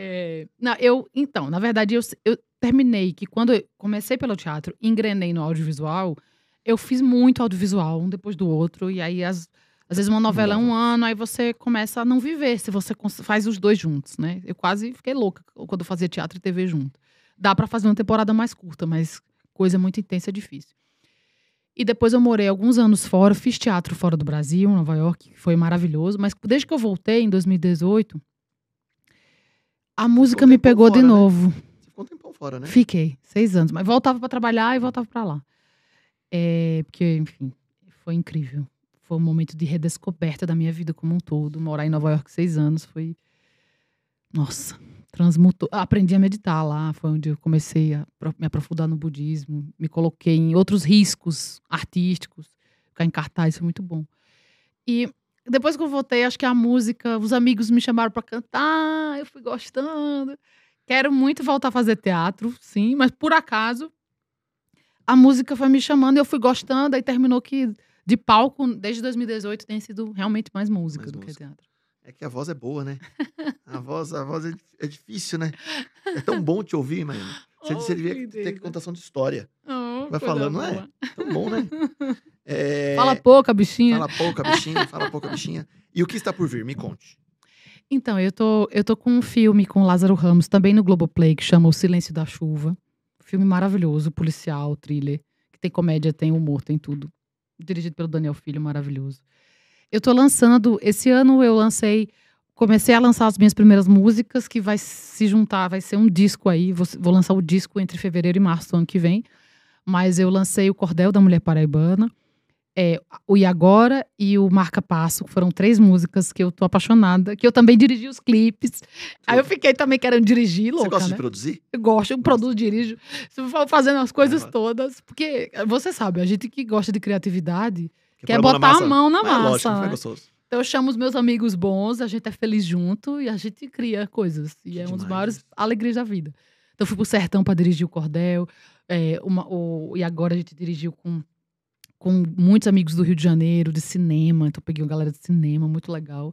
É, não, eu, então, na verdade, eu, eu terminei que quando eu comecei pelo teatro, engrenei no audiovisual, eu fiz muito audiovisual, um depois do outro, e aí as, às vezes uma novela é um ano, aí você começa a não viver se você faz os dois juntos, né? Eu quase fiquei louca quando fazia teatro e TV junto. Dá pra fazer uma temporada mais curta, mas coisa muito intensa é difícil. E depois eu morei alguns anos fora, fiz teatro fora do Brasil, em Nova York, que foi maravilhoso, mas desde que eu voltei em 2018, a música me pegou de fora, né? novo. Você ficou um tempão fora, né? Fiquei, seis anos. Mas voltava pra trabalhar e voltava pra lá. É, porque, enfim, foi incrível. Foi um momento de redescoberta da minha vida como um todo. Morar em Nova York seis anos foi. Nossa, transmutou. Aprendi a meditar lá. Foi onde eu comecei a me aprofundar no budismo. Me coloquei em outros riscos artísticos. Ficar em cartaz foi muito bom. E depois que eu voltei, acho que a música, os amigos me chamaram pra cantar, eu fui gostando. Quero muito voltar a fazer teatro, sim, mas por acaso a música foi me chamando e eu fui gostando, aí terminou que de palco, desde 2018, tem sido realmente mais música Mais do música. que teatro. É que a voz é boa, né? A voz, a voz é, é difícil, né? É tão bom te ouvir, Maíra. Você, Oh, você devia que ter delícia. contação de história. Oh, Vai falando, não é? Tão bom, né? É, Fala pouca, bichinha. Fala pouca, bichinha. Fala pouca, bichinha. E o que está por vir? Me conte. Então, eu tô, eu tô com um filme com Lázaro Ramos, também no Globoplay, que chama O Silêncio da Chuva. Filme maravilhoso, policial, thriller, que tem comédia, tem humor, tem tudo. Dirigido pelo Daniel Filho, maravilhoso. Eu tô lançando, esse ano eu lancei, comecei a lançar as minhas primeiras músicas, que vai se juntar, vai ser um disco aí, vou, vou lançar o disco entre fevereiro e março do ano que vem. Mas eu lancei o Cordel da Mulher Paraibana, é, o E Agora e o Marca Passo, que foram três músicas que eu tô apaixonada, que eu também dirigi os clipes. Aí eu fiquei também querendo dirigir, louca, Você gosta né? de produzir? Eu gosto, eu produzo, dirijo. Fazendo as coisas todas, porque você sabe, a gente que gosta de criatividade Quer quer pôr a mão na botar massa? a mão na Mas é massa. lógico, né? gostoso. Então eu chamo os meus amigos bons, a gente é feliz junto e a gente cria coisas. E Que é uma das maiores alegrias da vida. Então eu fui pro Sertão para dirigir o Cordel. é, uma- o- e agora a gente dirigiu com, com muitos amigos do Rio de Janeiro, de cinema. Então peguei uma galera de cinema, muito legal.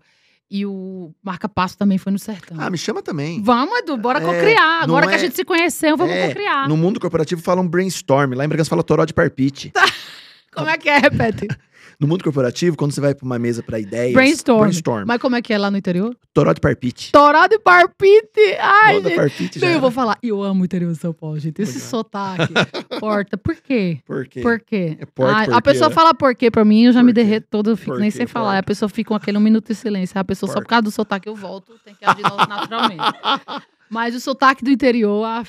E o Marca Passo também foi no Sertão. Ah, me chama também. Vamos, Edu, bora É, co-criar. Agora que é- a gente se conheceu, vamos É, co-criar. No mundo corporativo falam brainstorm. Lá em Bragança fala toró de parpite. Como é que é? Repete. No mundo corporativo, quando você vai pra uma mesa pra ideias... Brainstorm. Brainstorm. Mas como é que é lá no interior? Toró de parpite. Torado e parpite. Ai, gente. parpite já Não, eu vou falar. Eu amo o interior de São Paulo, gente. Esse Pois é. sotaque. Porta. Por quê? Por quê? Por quê? É porta, Ai, a pessoa né? fala por quê pra mim, eu já me Por quê? derreto toda, eu fico Por nem quê, sem falar. porta? A pessoa fica com aquele um minuto de silêncio. A pessoa só Porta. por causa do sotaque eu volto, tem que agir naturalmente. Mas o sotaque do interior, ah,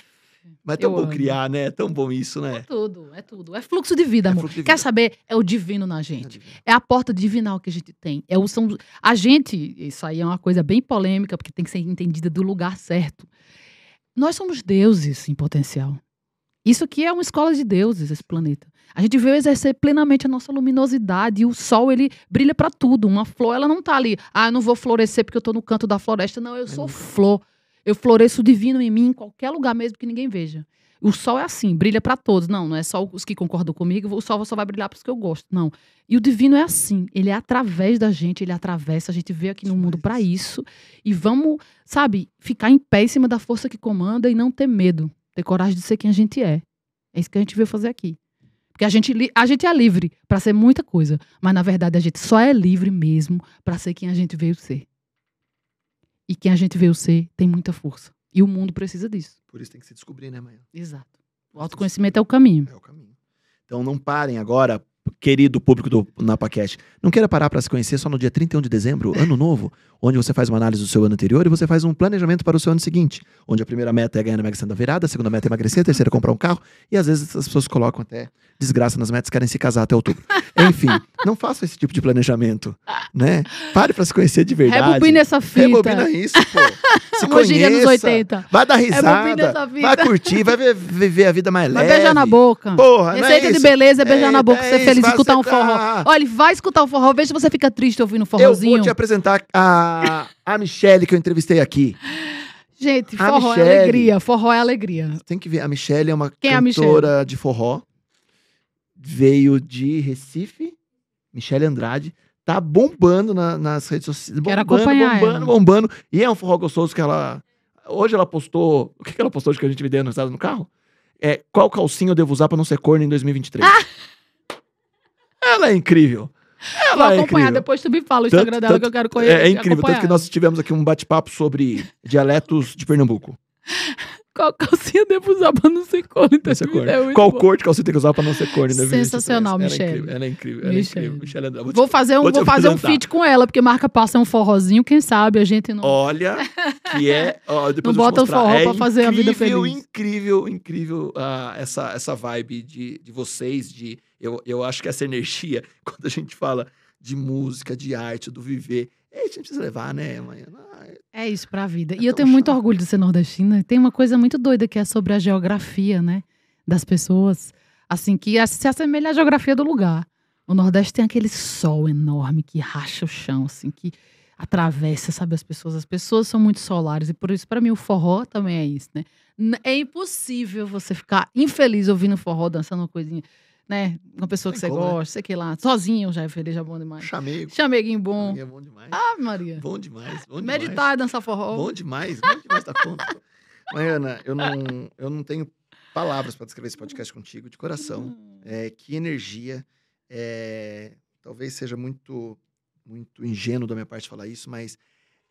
Mas é tão Eu bom amo. criar, né? É tão bom isso, é né? tudo, é tudo. É fluxo de vida, É amor. de Quer vida. saber? É o divino na gente. É a porta divinal que a gente tem. É o, são, a gente, isso aí é uma coisa bem polêmica, porque tem que ser entendida do lugar certo. Nós somos deuses em potencial. Isso aqui é uma escola de deuses, esse planeta. A gente veio exercer plenamente a nossa luminosidade e o sol, ele brilha para tudo. Uma flor, ela não tá ali, ah, eu não vou florescer porque eu tô no canto da floresta. Não, eu sou flor. Eu floresço o divino em mim, em qualquer lugar mesmo que ninguém veja. O sol é assim, brilha para todos. Não, não é só os que concordam comigo, o sol só vai brilhar para os que eu gosto. Não. E o divino é assim, ele é através da gente, ele atravessa, a gente veio aqui no mundo para isso. E vamos, sabe, ficar em pé em cima da força que comanda e não ter medo, ter coragem de ser quem a gente é. É isso que a gente veio fazer aqui. Porque a gente, a gente é livre para ser muita coisa, mas na verdade a gente só é livre mesmo para ser quem a gente veio ser. E quem a gente veio ser tem muita força. E o mundo precisa disso. Por isso tem que se descobrir, né, Maia? Exato. O autoconhecimento é o caminho. É o caminho. Então não parem agora, querido público do NapaCast. Não queira parar para se conhecer só no dia 31 de dezembro, ano novo, onde você faz uma análise do seu ano anterior e você faz um planejamento para o seu ano seguinte. Onde a primeira meta é ganhar na Mega Sena da virada, a segunda meta é emagrecer, a terceira é comprar um carro. E às vezes as pessoas colocam até desgraça nas metas, querem se casar até outubro. Enfim, não faça esse tipo de planejamento, né? Pare para se conhecer de verdade. Rebobina essa fita. Rebobina isso, pô. Se conheça. 80. Vai dar risada, vai curtir, vai ver- viver a vida mais Vai leve. beijar na boca. Porra, é Receita de isso? beleza é beijar É, na boca, é ser isso, feliz, vai escutar um forró. Ah. Olha, vai escutar o forró, veja se você fica triste ouvindo um Eu forrozinho. vou te apresentar a, a Michelle que eu entrevistei aqui. Gente, A forró é Michele. alegria, forró é alegria. Tem que ver, a Michelle é uma Quem é cantora de forró. Veio de Recife, Michelle Andrade. Tá bombando na- nas redes sociais. Quero Bombando, acompanhar bombando, ela. bombando. E é um forró gostoso que ela hoje ela postou. O que, ela postou hoje que a gente vendeu no no carro? É, qual calcinha eu devo usar pra não ser corno em 2023? Ela é incrível. Vou Ela é acompanhar, incrível. depois tu me fala o Tanto- Instagram dela tanto- que eu quero conhecer. É, é incrível. Tanto que nós tivemos aqui um bate-papo sobre dialetos de Pernambuco. Qual calcinha devo usar pra não ser corno? Não ser corno. É Qual bom. cor de calcinha tem que usar pra não ser corno 2023? Sensacional, é incrível, Ela é incrível. Ela é incrível. Michele Andrade. Vou fazer um, vou vou fazer um feat com ela, porque marca passa um forrozinho, quem sabe a gente não. Olha, que é. Ó, Não vou bota o mostrar. forró é pra fazer a vida incrível, feliz. Incrível, incrível ah, essa, essa vibe de, de vocês. De, eu, eu acho que essa energia, quando a gente fala de música, de arte, do viver, é, a gente precisa levar, né, mãe? Ah, É isso pra vida. É e eu tenho muito chato. orgulho de ser nordestina. Tem uma coisa muito doida que é sobre a geografia, né? Das pessoas. Assim, que se assemelha à geografia do lugar. O Nordeste tem aquele sol enorme que racha o chão, assim, que atravessa, sabe, as pessoas. As pessoas são muito solares. E por isso, pra mim, o forró também é isso, né? É impossível você ficar infeliz ouvindo forró, dançando uma coisinha, né? Uma pessoa que você como, né? gosta, sei que lá. Sozinho já é feliz, já é bom demais. chamego. Chameguinho bom. É bom demais. Ah, Maria. Bom demais. Bom demais. Meditar e dançar forró. Bom demais, bom demais da conta. Maiana, eu não, eu não tenho palavras para descrever esse podcast contigo, de coração. Hum. É, que energia. é, talvez seja muito, muito ingênuo da minha parte falar isso, mas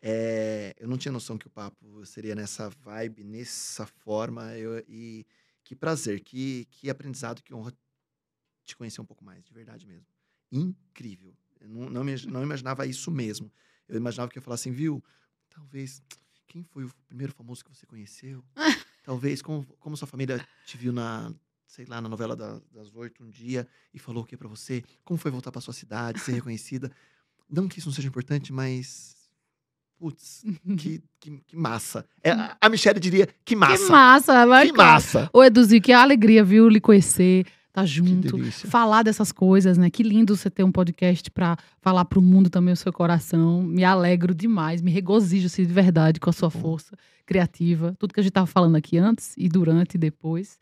é, eu não tinha noção que o papo seria nessa vibe, nessa forma. eu- e que prazer, que, que aprendizado, que honra te conhecer um pouco mais, de verdade mesmo. Incrível. Eu não, não, não imaginava isso mesmo. Eu imaginava que eu ia falar assim, viu? Talvez. Quem foi o primeiro famoso que você conheceu? Talvez, como, como sua família te viu na, sei lá, na novela da- das oito um dia e falou o que pra você? Como foi voltar pra sua cidade, ser reconhecida? Não que isso não seja importante, mas. Putz, que, que, que massa. É, a- a Michelle diria, que massa. Que massa, vai Que massa. Ô, Eduzinho, que alegria, viu, lhe conhecer, tá Que junto, falar dessas coisas, né? Que lindo você ter um podcast pra falar pro mundo também o seu coração. Me alegro demais, me regozijo, assim, de verdade, com a sua força criativa. Tudo que a gente tava falando aqui antes e durante e depois.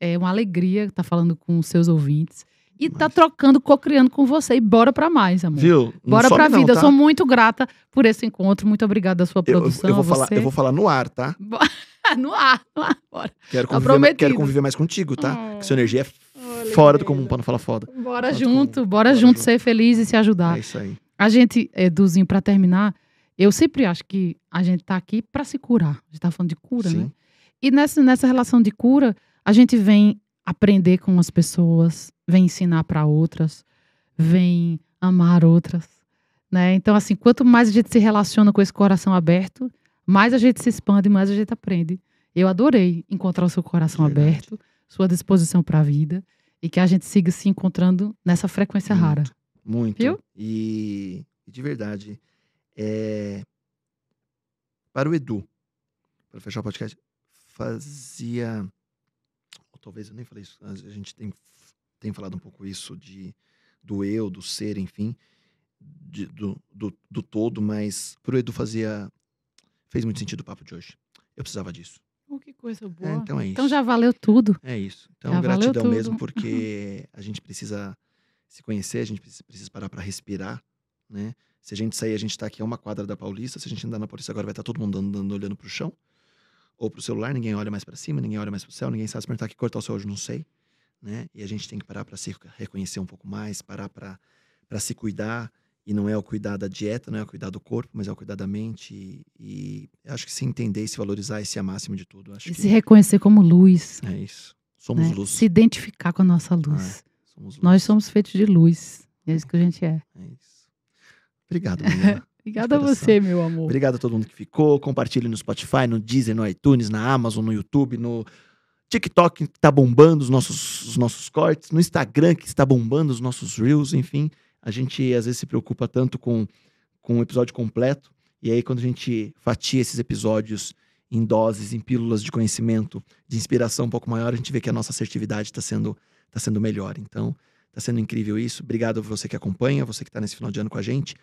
É uma alegria estar falando com os seus ouvintes. E tá Demais. trocando, co-criando com você. E bora pra mais, amor. Viu? Não Bora pra não, vida. Eu tá? sou muito grata por esse encontro. Muito obrigada da sua Eu, eu- produção. eu vou a falar, você. eu vou falar no ar, tá? no ar, no ar. Bora. Quero Tá conviver, mais, prometido. quero conviver mais contigo, tá? Oh. Porque sua energia é Olha fora do comum, pra não falar foda. Bora junto, bora bora junto junto. ser feliz e se ajudar. É isso aí. A gente, Eduzinho, pra terminar, eu sempre acho que a gente tá aqui pra se curar. A gente tá falando de cura, né? Sim. E nessa, nessa relação de cura, a gente vem aprender com as pessoas, vem ensinar pra outras, vem amar outras, né? Então, assim, quanto mais a gente se relaciona com esse coração aberto, mais a gente se expande, mais a gente aprende. Eu adorei encontrar o seu coração Verdade. aberto, sua disposição pra vida e que a gente siga se encontrando nessa frequência Muito. rara. Muito. Viu? E, de verdade, é, para o Edu, para fechar o podcast, fazia. ou talvez eu nem falei isso, a gente tem, tem falado um pouco isso de do eu, do ser, enfim, de- do, do, do todo, mas para o Edu fazia. fez muito sentido o papo de hoje. Eu precisava disso. Oh, que coisa boa. É, então é isso. Então já valeu tudo. É isso. Então, Já gratidão mesmo, porque a gente precisa se conhecer, a gente precisa, parar para respirar, né? Se a gente sair, a gente tá aqui a uma quadra da Paulista, se a gente andar na Paulista agora vai estar todo mundo andando olhando pro chão ou pro celular, ninguém olha mais para cima, ninguém olha mais pro céu, ninguém sabe se perguntar que cortar o céu hoje, não sei, né? E a gente tem que parar para se reconhecer um pouco mais, parar para para se cuidar, e não é o cuidar da dieta, não é o cuidar do corpo, mas é o cuidar da mente e, e acho que se entender e se valorizar e se amar acima de tudo, acho E que se reconhecer como luz. é isso. Somos né? luz. Se identificar com a nossa luz. Somos luz. Nós somos feitos de luz. É isso que a gente é. É isso. Obrigado, Mariana. Obrigada a você, meu amor. Obrigado a todo mundo que ficou. Compartilhe no Spotify, no Deezer, no iTunes, na Amazon, no YouTube, no TikTok que tá bombando os nossos, os nossos cortes, no Instagram que está bombando os nossos Reels, enfim. A gente às vezes se preocupa tanto com, com o episódio completo. E aí, quando a gente fatia esses episódios em doses, em pílulas de conhecimento, de inspiração um pouco maior, a gente vê que a nossa assertividade está sendo, tá sendo melhor. Então, tá sendo incrível isso. Obrigado a você que acompanha, você que está nesse final de ano com a gente.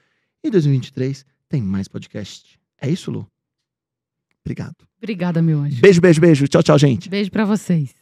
Em 2023 tem mais podcast. É isso, Lu? Obrigado. Obrigada, meu anjo. Beijo, beijo, beijo. Tchau, tchau, gente. Beijo pra vocês.